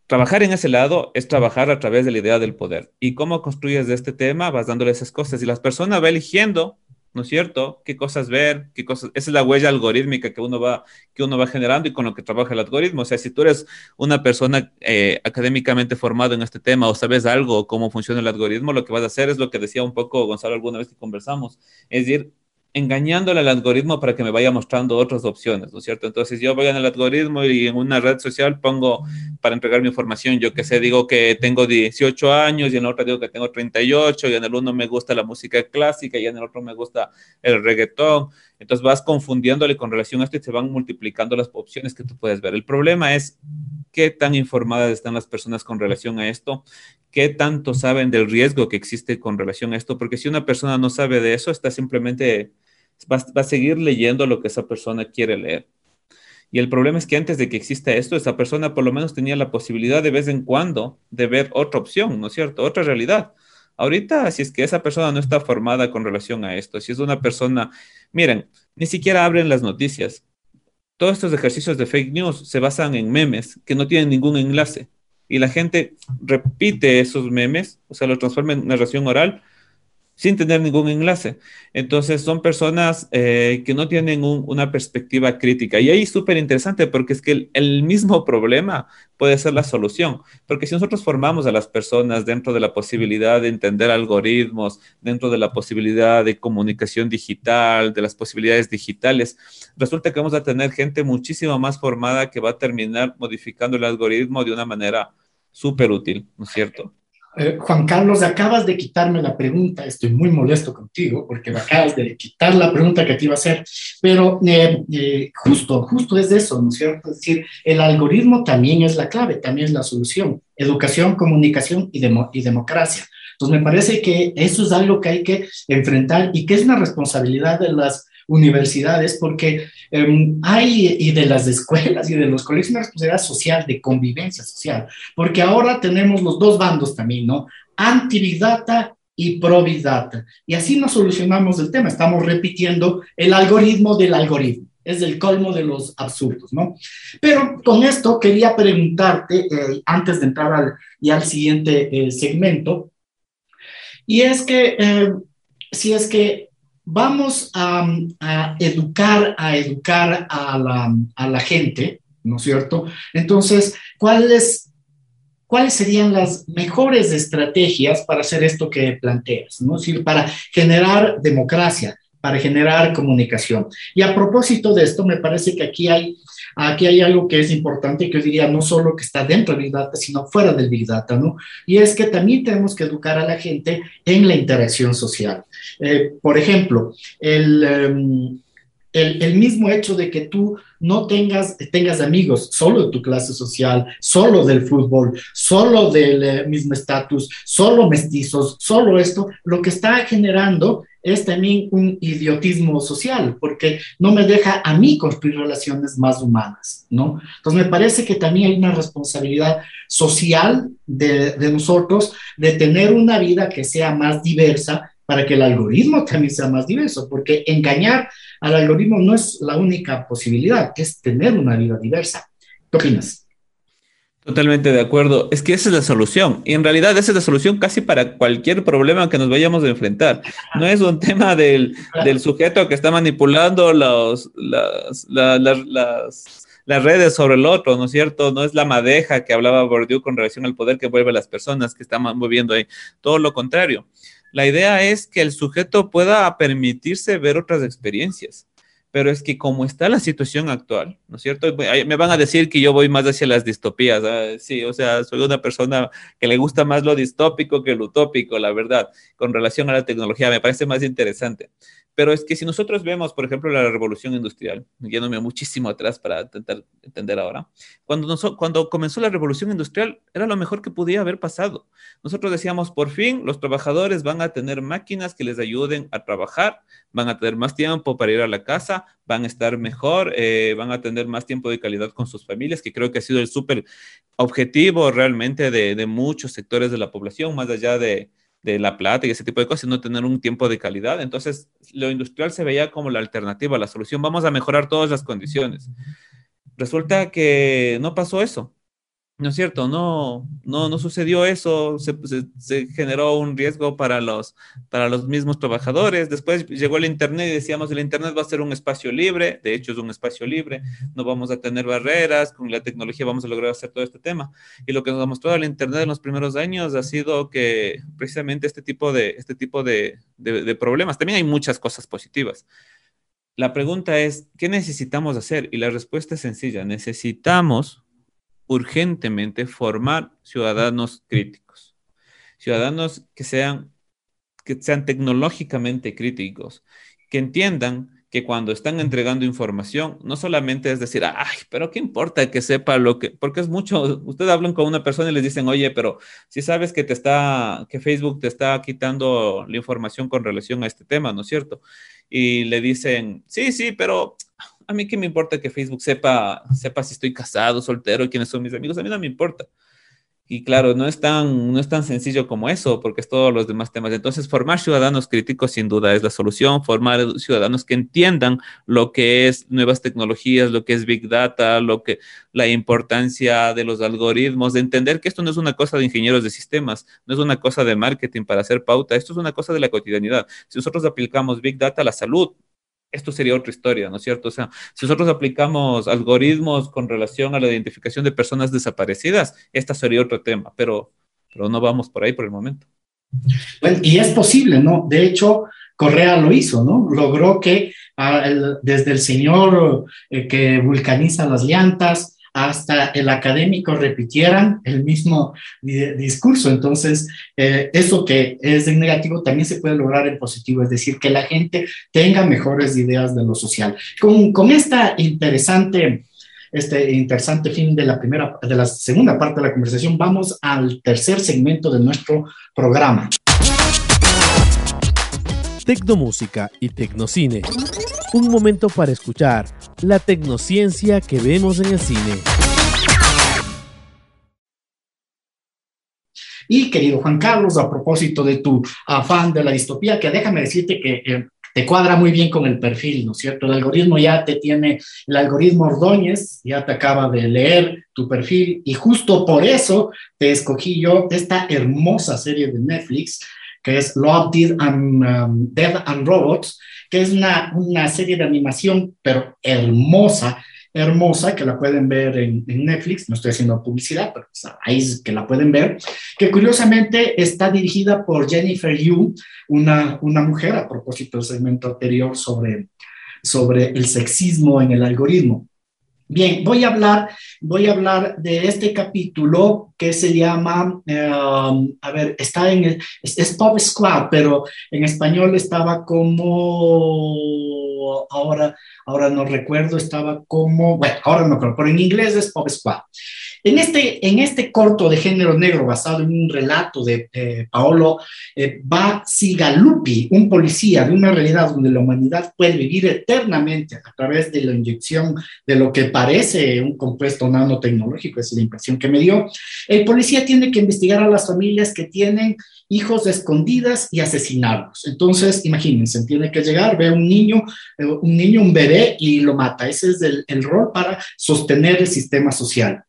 Trabajar en ese lado es trabajar a través de la idea del poder. ¿Y cómo construyes de este tema? Vas dándole esas cosas y las personas va eligiendo ¿no es cierto? ¿Qué cosas ver? ¿Qué cosas? Esa es la huella algorítmica que uno va, que uno va generando y con lo que trabaja el algoritmo. O sea, si tú eres una persona eh, académicamente formada en este tema o sabes algo, cómo funciona el algoritmo, lo que vas a hacer es lo que decía un poco Gonzalo alguna vez que conversamos, es ir engañándole al algoritmo para que me vaya mostrando otras opciones, ¿no es cierto? Entonces yo voy en el algoritmo y en una red social pongo para entregar mi información, yo que sé, digo que tengo 18 años y en la otra digo que tengo 38 y en el uno me gusta la música clásica y en el otro me gusta el reggaetón. Entonces vas confundiéndole con relación a esto y se van multiplicando las opciones que tú puedes ver. El problema es qué tan informadas están las personas con relación a esto, qué tanto saben del riesgo que existe con relación a esto, porque si una persona no sabe de eso, está simplemente, va, va a seguir leyendo lo que esa persona quiere leer. Y el problema es que antes de que exista esto, esa persona por lo menos tenía la posibilidad de vez en cuando de ver otra opción, ¿no es cierto? Otra realidad. Ahorita, si es que esa persona no está formada con relación a esto, si es una persona, miren, ni siquiera abren las noticias. Todos estos ejercicios de fake news se basan en memes que no tienen ningún enlace y la gente repite esos memes, o sea, lo transforma en narración oral sin tener ningún enlace. Entonces son personas eh, que no tienen una perspectiva crítica. Y ahí es súper interesante porque es que el, mismo problema puede ser la solución. Porque si nosotros formamos a las personas dentro de la posibilidad de entender algoritmos, dentro de la posibilidad de comunicación digital, de las posibilidades digitales, resulta que vamos a tener gente muchísimo más formada que va a terminar modificando el algoritmo de una manera súper útil, ¿no es cierto? Eh, Juan Carlos, acabas de quitarme la pregunta, estoy muy molesto contigo porque me acabas de quitar la pregunta que te iba a hacer, pero eh, eh, justo, justo es eso, ¿no es cierto? Es decir, el algoritmo también es la clave, también es la solución, educación, comunicación y, y democracia. Entonces, me parece que eso es algo que hay que enfrentar y que es una responsabilidad de las universidades, porque em, hay, y de las escuelas y de los colegios, una responsabilidad social, de convivencia social, porque ahora tenemos los dos bandos también, ¿no? Anti-Big y pro-Big. Y así no solucionamos el tema, estamos repitiendo el algoritmo del algoritmo. Es el colmo de los absurdos, ¿no? Pero con esto quería preguntarte, eh, antes de entrar al, y al siguiente eh, segmento, y es que eh, si es que vamos a, educar, a educar a la, a la, gente, ¿no es cierto? Entonces, ¿cuáles, ¿cuáles serían las mejores estrategias para hacer esto que planteas? ¿no? Es para generar democracia, para generar comunicación. Y a propósito de esto, me parece que aquí hay Aquí hay algo que es importante que yo diría no solo que está dentro del Big Data, sino fuera del Big Data, ¿no? Y es que también tenemos que educar a la gente en la interacción social. Eh, por ejemplo, em, el, el, mismo hecho de que tú no tengas, tengas amigos solo de tu clase social, solo del fútbol, solo del eh, mismo estatus, solo mestizos, solo esto, lo que está generando es también un idiotismo social, porque no me deja a mí construir relaciones más humanas, ¿no? Entonces me parece que también hay una responsabilidad social de, de nosotros de tener una vida que sea más diversa para que el algoritmo también sea más diverso, porque engañar al algoritmo no es la única posibilidad, es tener una vida diversa. ¿Qué opinas? Totalmente de acuerdo. Es que esa es la solución. Y en realidad esa es la solución casi para cualquier problema que nos vayamos a enfrentar. No es un tema del, sujeto que está manipulando los, las, las, redes sobre el otro, ¿no es cierto? No es la madeja que hablaba Bourdieu con relación al poder que vuelve a las personas que están moviendo ahí. Todo lo contrario. La idea es que el sujeto pueda permitirse ver otras experiencias pero es que como está la situación actual, ¿no es cierto? Me van a decir que yo voy más hacia las distopías, ¿ah? sí, o sea, soy una persona que le gusta más lo distópico que lo utópico, la verdad, con relación a la tecnología, me parece más interesante. Pero es que si nosotros vemos, por ejemplo, la revolución industrial, yéndome muchísimo atrás para intentar entender ahora, cuando, cuando comenzó la revolución industrial era lo mejor que podía haber pasado. Nosotros decíamos, por fin, los trabajadores van a tener máquinas que les ayuden a trabajar, van a tener más tiempo para ir a la casa, van a estar mejor, eh, van a tener más tiempo de calidad con sus familias, que creo que ha sido el súper objetivo realmente de muchos sectores de la población, más allá de de la plata y ese tipo de cosas, no tener un tiempo de calidad. Entonces, lo industrial se veía como la alternativa, la solución. Vamos a mejorar todas las condiciones. Resulta que no pasó eso. No es cierto, no, no, no sucedió eso, se, se, generó un riesgo para los, para los mismos trabajadores. Después llegó el Internet y decíamos, el Internet va a ser un espacio libre, de hecho es un espacio libre, no vamos a tener barreras, con la tecnología vamos a lograr hacer todo este tema. Y lo que nos ha mostrado el Internet en los primeros años ha sido que precisamente este tipo de, este tipo de, de, de problemas, también hay muchas cosas positivas. La pregunta es, ¿qué necesitamos hacer? Y la respuesta es sencilla, necesitamos urgentemente formar ciudadanos críticos, ciudadanos que sean, que sean tecnológicamente críticos, que entiendan que cuando están entregando información, no solamente es decir, ay, pero qué importa que sepa lo que, porque es mucho, ustedes hablan con una persona y les dicen, oye, pero si sabes que te está, que Facebook te está quitando la información con relación a este tema, ¿no es cierto? Y le dicen, sí, sí, pero a mí qué me importa que Facebook sepa, sepa si estoy casado, soltero, quiénes son mis amigos, a mí no me importa. Y claro, no es, tan, no es tan sencillo como eso, porque es todos los demás temas. Entonces, formar ciudadanos críticos sin duda es la solución, formar ciudadanos que entiendan lo que es nuevas tecnologías, lo que es Big Data, lo que, la importancia de los algoritmos, de entender que esto no es una cosa de ingenieros de sistemas, no es una cosa de marketing para hacer pauta, esto es una cosa de la cotidianidad. Si nosotros aplicamos Big Data a la salud, esto sería otra historia, ¿no es cierto? O sea, si nosotros aplicamos algoritmos con relación a la identificación de personas desaparecidas, este sería otro tema, pero, pero no vamos por ahí por el momento. Bueno, y es posible, ¿no? De hecho, Correa lo hizo, ¿no? Logró que ah, desde el señor eh, que vulcaniza las llantas, hasta el académico repitieran el mismo discurso. Entonces, eh, eso que es en negativo también se puede lograr en positivo, es decir, que la gente tenga mejores ideas de lo social. Con, con esta interesante este interesante fin de la primera, de la segunda parte de la conversación, vamos al tercer segmento de nuestro programa. Tecnomúsica y Tecnocine. Un momento para escuchar la tecnociencia que vemos en el cine. Y querido Juan Carlos, a propósito de tu afán de la distopía, que déjame decirte que eh, te cuadra muy bien con el perfil, ¿no es cierto? El algoritmo ya te tiene, el algoritmo Ordóñez ya te acaba de leer tu perfil y justo por eso te escogí yo esta hermosa serie de Netflix que es Love, Dead and, um, and Robots, que es una, una serie de animación, pero hermosa, hermosa, que la pueden ver en, Netflix, no estoy haciendo publicidad, pero pues, ahí es que la pueden ver, que curiosamente está dirigida por Jennifer Yu, una, una mujer, a propósito del segmento anterior sobre, sobre el sexismo en el algoritmo. Bien, voy a hablar, voy a hablar de este capítulo que se llama, um, a ver, está en, es, Pop Squad, pero en español estaba como, ahora, ahora no recuerdo, estaba como, bueno, ahora no creo, pero en inglés es Pop Squad. En este, en este corto de género negro basado en un relato de Paolo eh, Sigalupi, un policía de una realidad donde la humanidad puede vivir eternamente a través de la inyección de lo que parece un compuesto nanotecnológico, es la impresión que me dio, el policía tiene que investigar a las familias que tienen hijos escondidas y asesinados. Entonces, imagínense, tiene que llegar, ve a un niño, eh, un niño, un bebé y lo mata. Ese es el rol para sostener el sistema social.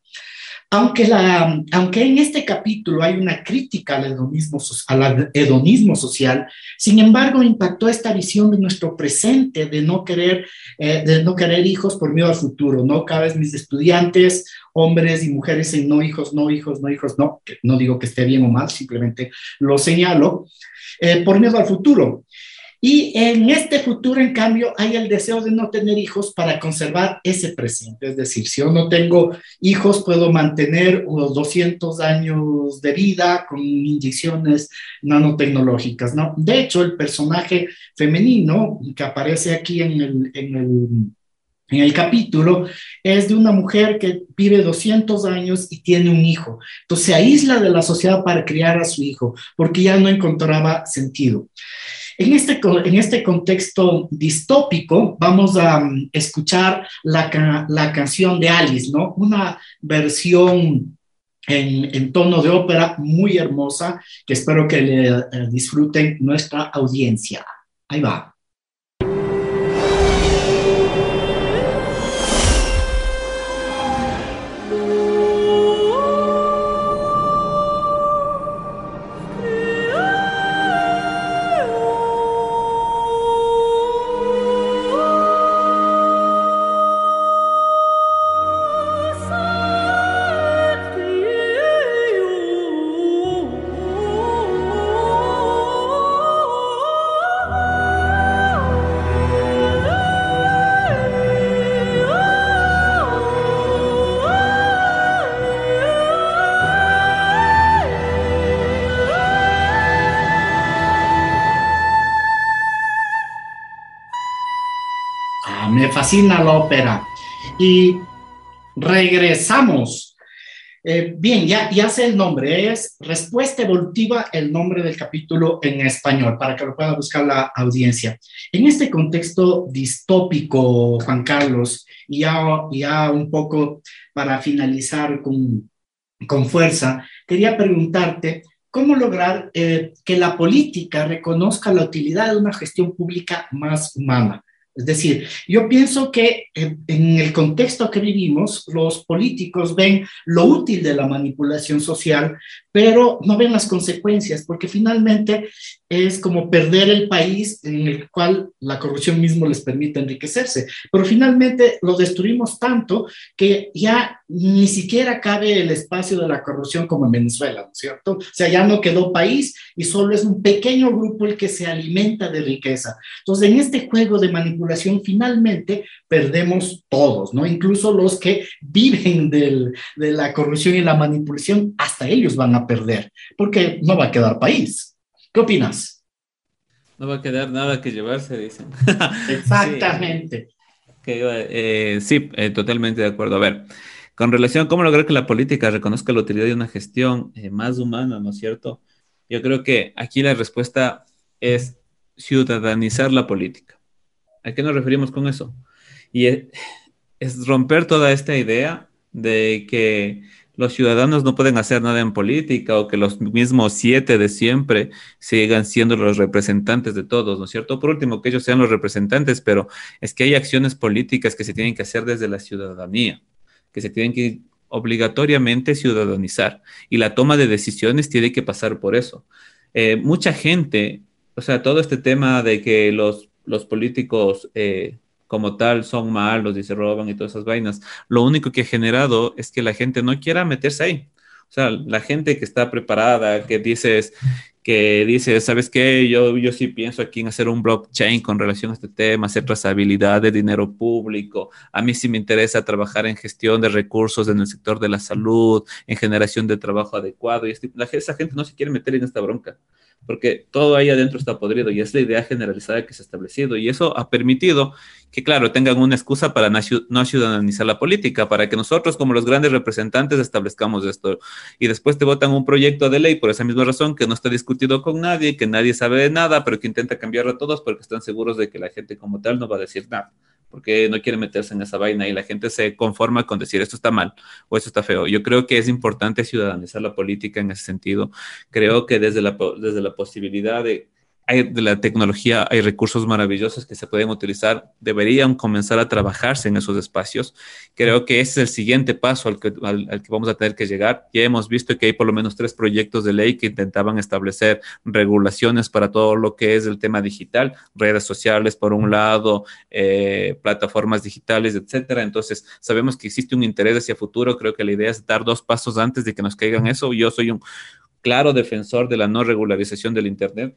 Aunque, en este capítulo hay una crítica al hedonismo, al hedonismo social, sin embargo impactó esta visión de nuestro presente, de no querer, eh, de no querer hijos por miedo al futuro. No cada vez mis estudiantes, hombres y mujeres en no hijos, no hijos, no hijos, no, no digo que esté bien o mal, simplemente lo señalo, eh, por miedo al futuro. Y en este futuro, en cambio, hay el deseo de no tener hijos para conservar ese presente. Es decir, si yo no tengo hijos, puedo mantener unos 200 años de vida con inyecciones nanotecnológicas, ¿no? De hecho, el personaje femenino que aparece aquí en el, en el en el capítulo es de una mujer que vive 200 años y tiene un hijo. Entonces se aísla de la sociedad para criar a su hijo porque ya no encontraba sentido. En este, en este contexto distópico, vamos a um, escuchar la, la, canción de Alice, ¿no? Una versión en, en, tono de ópera muy hermosa que espero que le eh, disfruten nuestra audiencia. Ahí va. Fascina la ópera. Y regresamos. Eh, bien, ya, ya sé el nombre, es Respuesta Evolutiva, el nombre del capítulo en español, para que lo pueda buscar la audiencia. En este contexto distópico, Juan Carlos, y ya, ya un poco para finalizar con, con fuerza, quería preguntarte, ¿cómo lograr eh, que la política reconozca la utilidad de una gestión pública más humana? Es decir, yo pienso que en el contexto que vivimos, los políticos ven lo útil de la manipulación social, pero no ven las consecuencias, porque finalmente es como perder el país en el cual la corrupción mismo les permite enriquecerse. Pero finalmente lo destruimos tanto que ya ni siquiera cabe el espacio de la corrupción como en Venezuela, ¿no es cierto? O sea, ya no quedó país y solo es un pequeño grupo el que se alimenta de riqueza. Entonces, en este juego de manipulación, finalmente perdemos todos, ¿no? Incluso los que viven de la corrupción y la manipulación, hasta ellos van a perder, porque no va a quedar país. ¿Qué opinas? No va a quedar nada que llevarse, dicen. Exactamente. sí, eh, sí eh, totalmente de acuerdo. A ver, con relación a cómo lograr que la política reconozca la utilidad de una gestión eh, más humana, ¿no es cierto? Yo creo que aquí la respuesta es ciudadanizar la política. ¿A qué nos referimos con eso? Y es romper toda esta idea de que los ciudadanos no pueden hacer nada en política o que los mismos siete de siempre sigan siendo los representantes de todos, ¿no es cierto? Por último, que ellos sean los representantes, pero es que hay acciones políticas que se tienen que hacer desde la ciudadanía, que se tienen que obligatoriamente ciudadanizar y la toma de decisiones tiene que pasar por eso. Eh, mucha gente, o sea, todo este tema de que los, los políticos... Eh, como tal son malos y se roban y todas esas vainas. Lo único que ha generado es que la gente no quiera meterse ahí. O sea, la gente que está preparada, que dices, que dice, ¿sabes qué? Yo, yo sí pienso aquí en hacer un blockchain con relación a este tema, hacer trazabilidad de dinero público. A mí sí me interesa trabajar en gestión de recursos en el sector de la salud, en generación de trabajo adecuado. Y este, la, esa gente no se quiere meter en esta bronca porque todo ahí adentro está podrido y es la idea generalizada que se ha establecido. Y eso ha permitido que, claro, tengan una excusa para no ciudadanizar la política, para que nosotros como los grandes representantes establezcamos esto. Y después te votan un proyecto de ley por esa misma razón que no está discutido con nadie, que nadie sabe de nada, pero que intenta cambiarlo a todos porque están seguros de que la gente como tal no va a decir nada porque no quiere meterse en esa vaina y la gente se conforma con decir esto está mal o esto está feo. Yo creo que es importante ciudadanizar la política en ese sentido. Creo que desde la, desde la posibilidad de hay, de la tecnología hay recursos maravillosos que se pueden utilizar, deberían comenzar a trabajarse en esos espacios. Creo que ese es el siguiente paso al que, al, que vamos a tener que llegar. Ya hemos visto que hay por lo menos tres proyectos de ley que intentaban establecer regulaciones para todo lo que es el tema digital, redes sociales por un lado, eh, plataformas digitales, etcétera. Entonces, sabemos que existe un interés hacia futuro. Creo que la idea es dar dos pasos antes de que nos caigan eso. Yo soy un claro defensor de la no regularización del Internet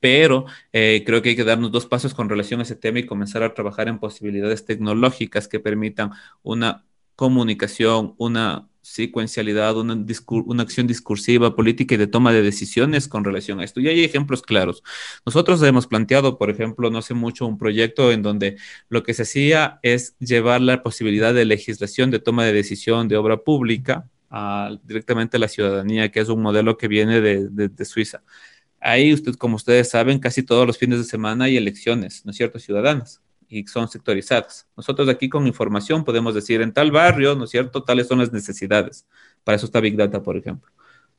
pero eh, creo que hay que darnos dos pasos con relación a ese tema y comenzar a trabajar en posibilidades tecnológicas que permitan una comunicación, una secuencialidad, una, acción discursiva, política y de toma de decisiones con relación a esto. Y hay ejemplos claros. Nosotros hemos planteado, por ejemplo, no hace mucho, un proyecto en donde lo que se hacía es llevar la posibilidad de legislación de toma de decisión de obra pública directamente a la ciudadanía, que es un modelo que viene de, de Suiza. Ahí, usted, como ustedes saben, casi todos los fines de semana hay elecciones, ¿no es cierto?, ciudadanas y son sectorizadas. Nosotros aquí con información podemos decir en tal barrio, ¿no es cierto?, tales son las necesidades. Para eso está Big Data, por ejemplo.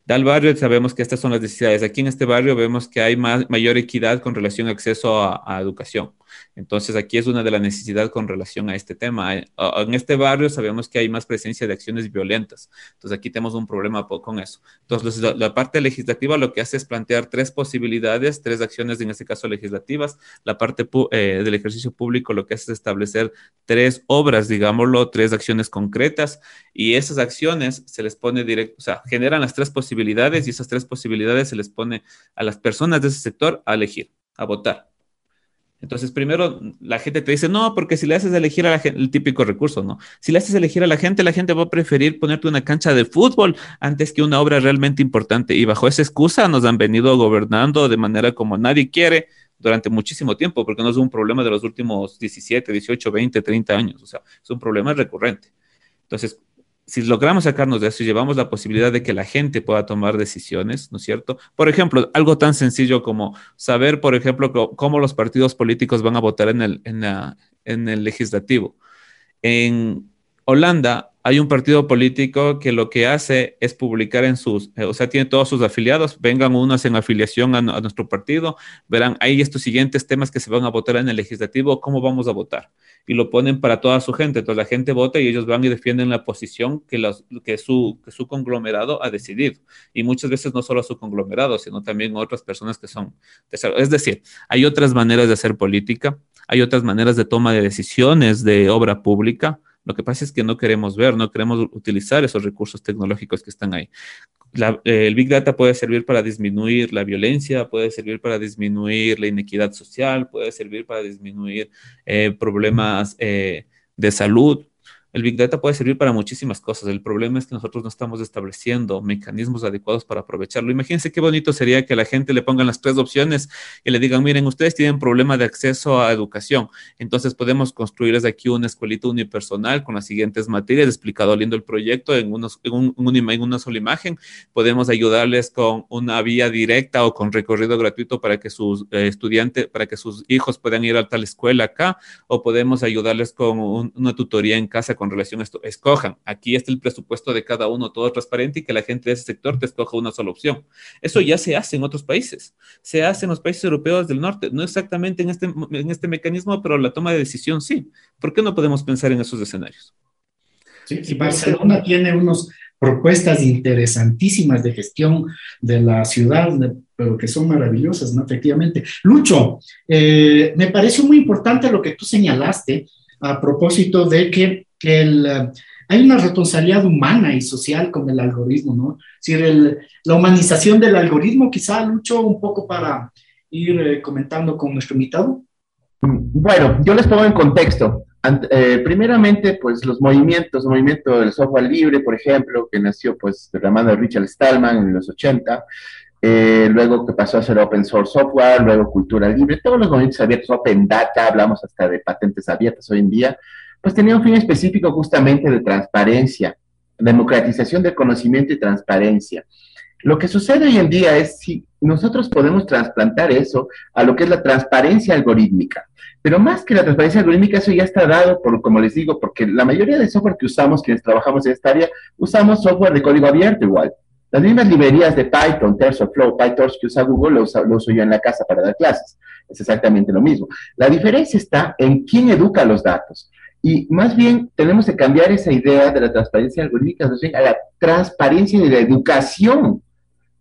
Tal barrio sabemos que estas son las necesidades. Aquí en este barrio vemos que hay mayor equidad con relación a acceso a educación. Entonces, aquí es una de las necesidades con relación a este tema. En este barrio sabemos que hay más presencia de acciones violentas. Entonces, aquí tenemos un problema con eso. Entonces, la, parte legislativa lo que hace es plantear tres posibilidades, tres acciones, en este caso legislativas. La parte eh, del ejercicio público lo que hace es establecer tres obras, digámoslo, tres acciones concretas y esas acciones se les pone directo, o sea, generan las tres posibilidades y esas tres posibilidades se les pone a las personas de ese sector a elegir, a votar. Entonces, primero la gente te dice, no, porque si le haces elegir a la gente, el típico recurso, ¿no? Si le haces elegir a la gente, la gente va a preferir ponerte una cancha de fútbol antes que una obra realmente importante. Y bajo esa excusa nos han venido gobernando de manera como nadie quiere, durante muchísimo tiempo, porque no es un problema de los últimos 17, 18, 20, 30 años, o sea, es un problema recurrente. Entonces, si logramos sacarnos de eso llevamos la posibilidad de que la gente pueda tomar decisiones, ¿no es cierto? Por ejemplo, algo tan sencillo como saber, por ejemplo, cómo los partidos políticos van a votar en el, en el legislativo. En Holanda hay un partido político que lo que hace es publicar en sus, eh, o sea, tiene todos sus afiliados, vengan unos en afiliación a, nuestro partido, verán, hay estos siguientes temas que se van a votar en el legislativo, ¿cómo vamos a votar? Y lo ponen para toda su gente, entonces la gente vota y ellos van y defienden la posición que, los, que, su, que su conglomerado ha decidido. Y muchas veces no solo su conglomerado, sino también otras personas que son... Es decir, hay otras maneras de hacer política, hay otras maneras de toma de decisiones de obra pública, lo que pasa es que no queremos ver, no queremos utilizar esos recursos tecnológicos que están ahí. Eh, el Big Data puede servir para disminuir la violencia, puede servir para disminuir la inequidad social, puede servir para disminuir eh, problemas eh, de salud, el Big Data puede servir para muchísimas cosas. El problema es que nosotros no estamos estableciendo mecanismos adecuados para aprovecharlo. Imagínense qué bonito sería que la gente le pongan las tres opciones y le digan, miren, ustedes tienen problema de acceso a educación. Entonces podemos construirles aquí una escuelita unipersonal con las siguientes materias, explicado lindo el proyecto en, unos, en, un, en una sola imagen. Podemos ayudarles con una vía directa o con recorrido gratuito para que sus eh, estudiantes, para que sus hijos puedan ir a tal escuela acá, o podemos ayudarles con una tutoría en casa con relación a esto. Escojan, aquí está el presupuesto de cada uno, todo transparente y que la gente de ese sector te escoja una sola opción. Eso ya se hace en otros países, se hace en los países europeos del norte, no exactamente en este, en este mecanismo, pero la toma de decisión sí. ¿Por qué no podemos pensar en esos escenarios? Sí, y Barcelona tiene unas propuestas interesantísimas de gestión de la ciudad, pero que son maravillosas, ¿no? Efectivamente. Lucho, eh, me pareció muy importante lo que tú señalaste a propósito de que el, eh, hay una responsabilidad humana y social con el algoritmo, ¿no? Es decir, la humanización del algoritmo, quizá, Lucho, un poco para ir eh, comentando con nuestro invitado. Bueno, yo les pongo en contexto. Eh, primeramente, pues los movimientos, el movimiento del software libre, por ejemplo, que nació pues de la mano de Richard Stallman en los 80, luego que pasó a ser open source software, luego cultura libre, todos los movimientos abiertos, open data, hablamos hasta de patentes abiertas hoy en día, pues tenía un fin específico justamente de transparencia, democratización del conocimiento y transparencia. Lo que sucede hoy en día es si nosotros podemos trasplantar eso a lo que es la transparencia algorítmica. Pero más que la transparencia algorítmica, eso ya está dado por, como les digo, porque la mayoría de software que usamos, quienes trabajamos en esta área, usamos software de código abierto igual. Las mismas librerías de Python, TensorFlow, PyTorch que usa Google, lo uso, yo en la casa para dar clases. Es exactamente lo mismo. La diferencia está en quién educa los datos. Y más bien tenemos que cambiar esa idea de la transparencia algorítmica a la transparencia y la educación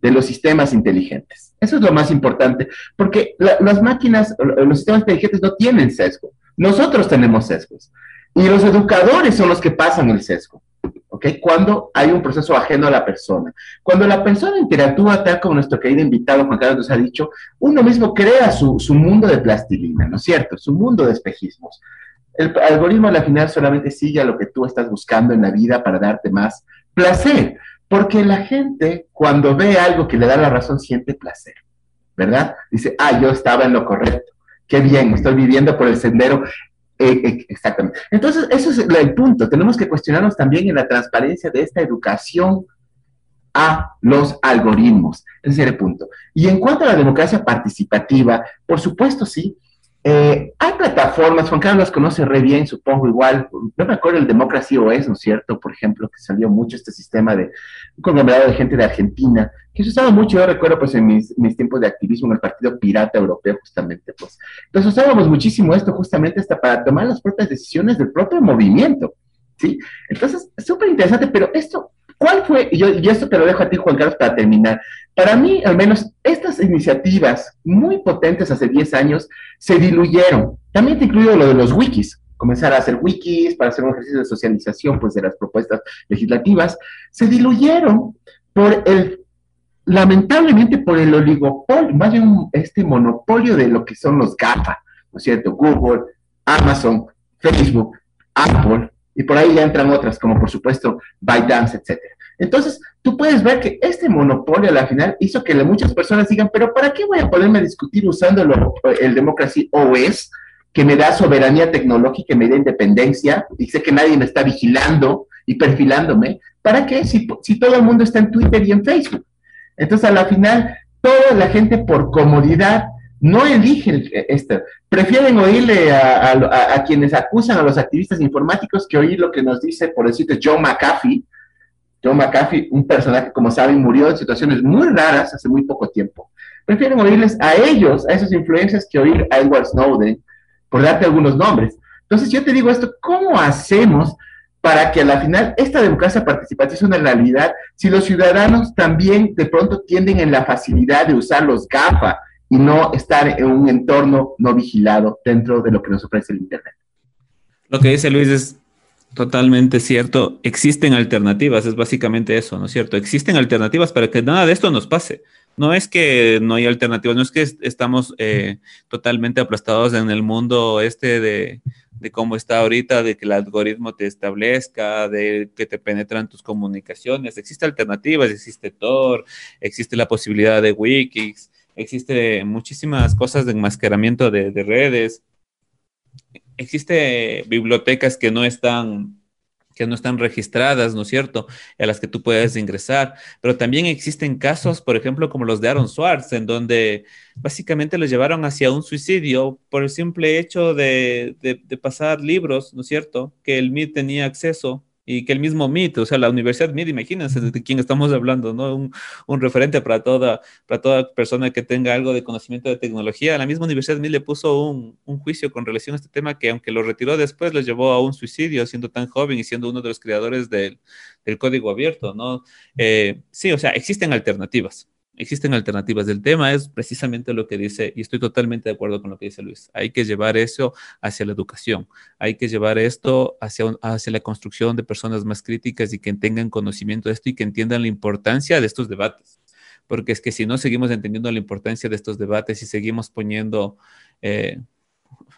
de los sistemas inteligentes. Eso es lo más importante, porque las máquinas, los sistemas inteligentes no tienen sesgo. Nosotros tenemos sesgos. Y los educadores son los que pasan el sesgo. ¿Ok? Cuando hay un proceso ajeno a la persona. Cuando la persona interactúa tal como nuestro querido invitado Juan Carlos nos ha dicho, uno mismo crea su, su mundo de plastilina, ¿no es cierto? Su mundo de espejismos. El algoritmo al final solamente sigue a lo que tú estás buscando en la vida para darte más placer, porque la gente cuando ve algo que le da la razón siente placer, ¿verdad? Dice, ah, yo estaba en lo correcto, qué bien, estoy viviendo por el sendero. Eh, eh, exactamente. Entonces, eso es el punto. Tenemos que cuestionarnos también en la transparencia de esta educación a los algoritmos. Ese es el punto. Y en cuanto a la democracia participativa, por supuesto, sí, eh, hay plataformas, Juan Carlos las conoce re bien, supongo igual. No me acuerdo el Democracy OS, ¿no es cierto? Por ejemplo, que salió mucho este sistema de un conglomerado de gente de Argentina, que se usaba mucho, yo recuerdo pues en mis, mis, tiempos de activismo en el Partido Pirata Europeo, justamente, pues. Entonces usábamos muchísimo esto justamente hasta para tomar las propias decisiones del propio movimiento, ¿sí? Entonces, es súper interesante, pero esto ¿Cuál fue? Y yo, y esto te lo dejo a ti, Juan Carlos, para terminar. Para mí, al menos, estas iniciativas muy potentes hace 10 años se diluyeron. También te incluyo lo de los wikis, comenzar a hacer wikis para hacer un ejercicio de socialización pues, de las propuestas legislativas, se diluyeron por el, lamentablemente por el oligopolio, más bien este monopolio de lo que son los GAFA, ¿no es cierto? Google, Amazon, Facebook, Apple, y por ahí ya entran otras, como por supuesto ByteDance, etcétera. Entonces, tú puedes ver que este monopolio a la final hizo que muchas personas digan, pero ¿para qué voy a poderme discutir usando el Democracy OS, que me da soberanía tecnológica, me da independencia, dice que nadie me está vigilando y perfilándome? ¿Para qué? Si, si todo el mundo está en Twitter y en Facebook. Entonces, a la final, toda la gente por comodidad no eligen esto. Prefieren oírle a, quienes acusan a los activistas informáticos que oír lo que nos dice, por decirte, Joe McAfee. Joe McAfee, un personaje, como saben, murió en situaciones muy raras hace muy poco tiempo. Prefieren oírles a ellos, a esas influencias, que oír a Edward Snowden, por darte algunos nombres. Entonces, yo te digo esto, ¿cómo hacemos para que a la final esta democracia participativa sea una realidad si los ciudadanos también de pronto tienden en la facilidad de usar los GAFA y no estar en un entorno no vigilado dentro de lo que nos ofrece el Internet. Lo que dice Luis es totalmente cierto. Existen alternativas, es básicamente eso, ¿no es cierto? Existen alternativas para que nada de esto nos pase. No es que no hay alternativas, no es que estamos eh, totalmente aplastados en el mundo este de, de cómo está ahorita, de que el algoritmo te establezca, de que te penetran tus comunicaciones. Existen alternativas, existe Tor, existe la posibilidad de Wikis, existe muchísimas cosas de enmascaramiento de, redes, existe bibliotecas que no están que no están registradas, ¿no es cierto?, a las que tú puedes ingresar. Pero también existen casos, por ejemplo, como los de Aaron Swartz, en donde básicamente los llevaron hacia un suicidio por el simple hecho de, de pasar libros, ¿no es cierto?, que el MIT tenía acceso y que el mismo MIT, o sea, la Universidad MIT, imagínense de quién estamos hablando, ¿no? Un, un, referente para toda, para toda persona que tenga algo de conocimiento de tecnología. La misma Universidad MIT le puso un, un, juicio con relación a este tema que aunque lo retiró después, lo llevó a un suicidio siendo tan joven y siendo uno de los creadores del, del código abierto, ¿no? Eh, sí, o sea, existen alternativas existen alternativas. El tema es precisamente lo que dice, y estoy totalmente de acuerdo con lo que dice Luis, hay que llevar eso hacia la educación, hay que llevar esto hacia, hacia la construcción de personas más críticas y que tengan conocimiento de esto y que entiendan la importancia de estos debates. Porque es que si no seguimos entendiendo la importancia de estos debates y seguimos poniendo... Eh,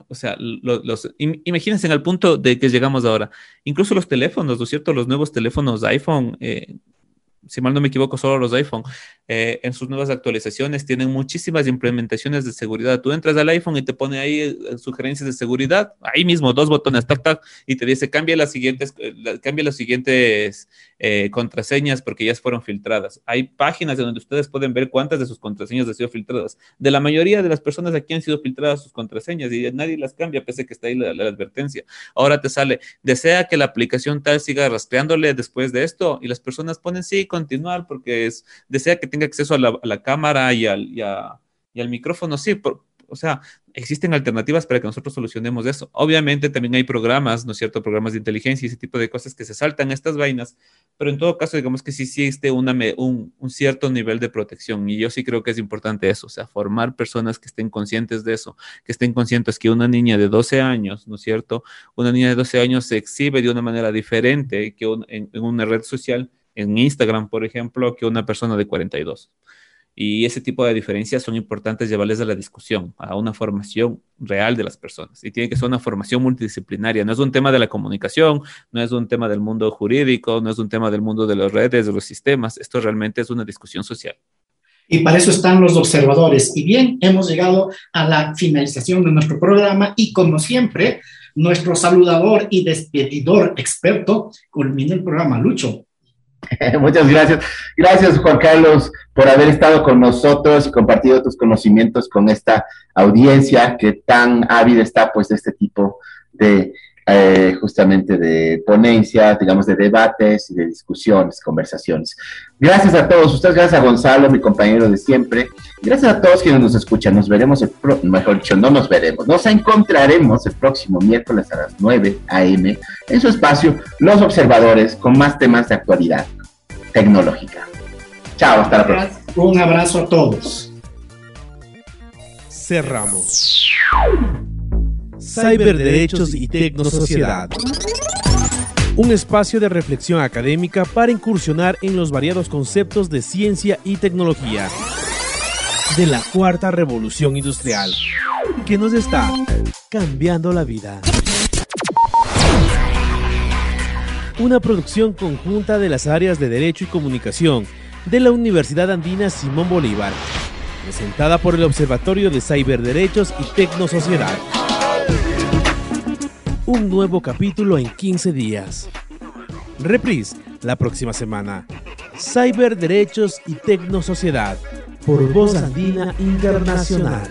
o sea, los, imagínense en el punto de que llegamos ahora. Incluso los teléfonos, ¿no es cierto? Los nuevos teléfonos iPhone, eh, si mal no me equivoco, solo los iPhone, eh, en sus nuevas actualizaciones tienen muchísimas implementaciones de seguridad. Tú entras al iPhone y te pone ahí eh, sugerencias de seguridad, ahí mismo, dos botones, tac, tac, y te dice, cambia las siguientes, eh, cambia las siguientes contraseñas porque ya fueron filtradas. Hay páginas donde ustedes pueden ver cuántas de sus contraseñas han sido filtradas. De la mayoría de las personas aquí han sido filtradas sus contraseñas y nadie las cambia, pese a que está ahí la, advertencia. Ahora te sale, desea que la aplicación tal siga rastreándole después de esto, y las personas ponen sí, continuar porque es, desea que tenga acceso a la, cámara y al, y, al micrófono. Sí, o sea, existen alternativas para que nosotros solucionemos eso. Obviamente también hay programas, ¿no es cierto? Programas de inteligencia y ese tipo de cosas que se saltan estas vainas, pero en todo caso, digamos que sí existe una, un, un, cierto nivel de protección y yo sí creo que es importante eso, o sea, formar personas que estén conscientes de eso, que estén conscientes que una niña de 12 años, ¿no es cierto? Una niña de 12 años se exhibe de una manera diferente que en una red social en Instagram, por ejemplo, que una persona de 42. Y ese tipo de diferencias son importantes llevarles a la discusión, a una formación real de las personas. Y tiene que ser una formación multidisciplinaria. No es un tema de la comunicación, no es un tema del mundo jurídico, no es un tema del mundo de las redes, de los sistemas. Esto realmente es una discusión social. Y para eso están los observadores. Y bien, hemos llegado a la finalización de nuestro programa y como siempre, nuestro saludador y despedidor experto culmina el programa. Lucho, Muchas gracias. Gracias, Juan Carlos, por haber estado con nosotros y compartido tus conocimientos con esta audiencia que tan ávida está, pues, de este tipo de eh, justamente de ponencias, digamos, de debates y de discusiones, conversaciones. Gracias a todos ustedes, gracias a Gonzalo, mi compañero de siempre. Gracias a todos quienes nos escuchan. Nos veremos, mejor dicho, no nos veremos. Nos encontraremos el próximo miércoles a las 9 a.m. en su espacio Los Observadores con más temas de actualidad tecnológica. Chao, hasta la próxima. Un abrazo a todos. Cerramos. Cyberderechos y Tecnosociedad. Un espacio de reflexión académica para incursionar en los variados conceptos de ciencia y tecnología de la cuarta revolución industrial que nos está cambiando la vida. una producción conjunta de las áreas de Derecho y Comunicación de la Universidad Andina Simón Bolívar, presentada por el Observatorio de Cyberderechos y Tecnosociedad. Un nuevo capítulo en 15 días. Reprise la próxima semana. Cyberderechos y Tecnosociedad por Voz Andina Internacional.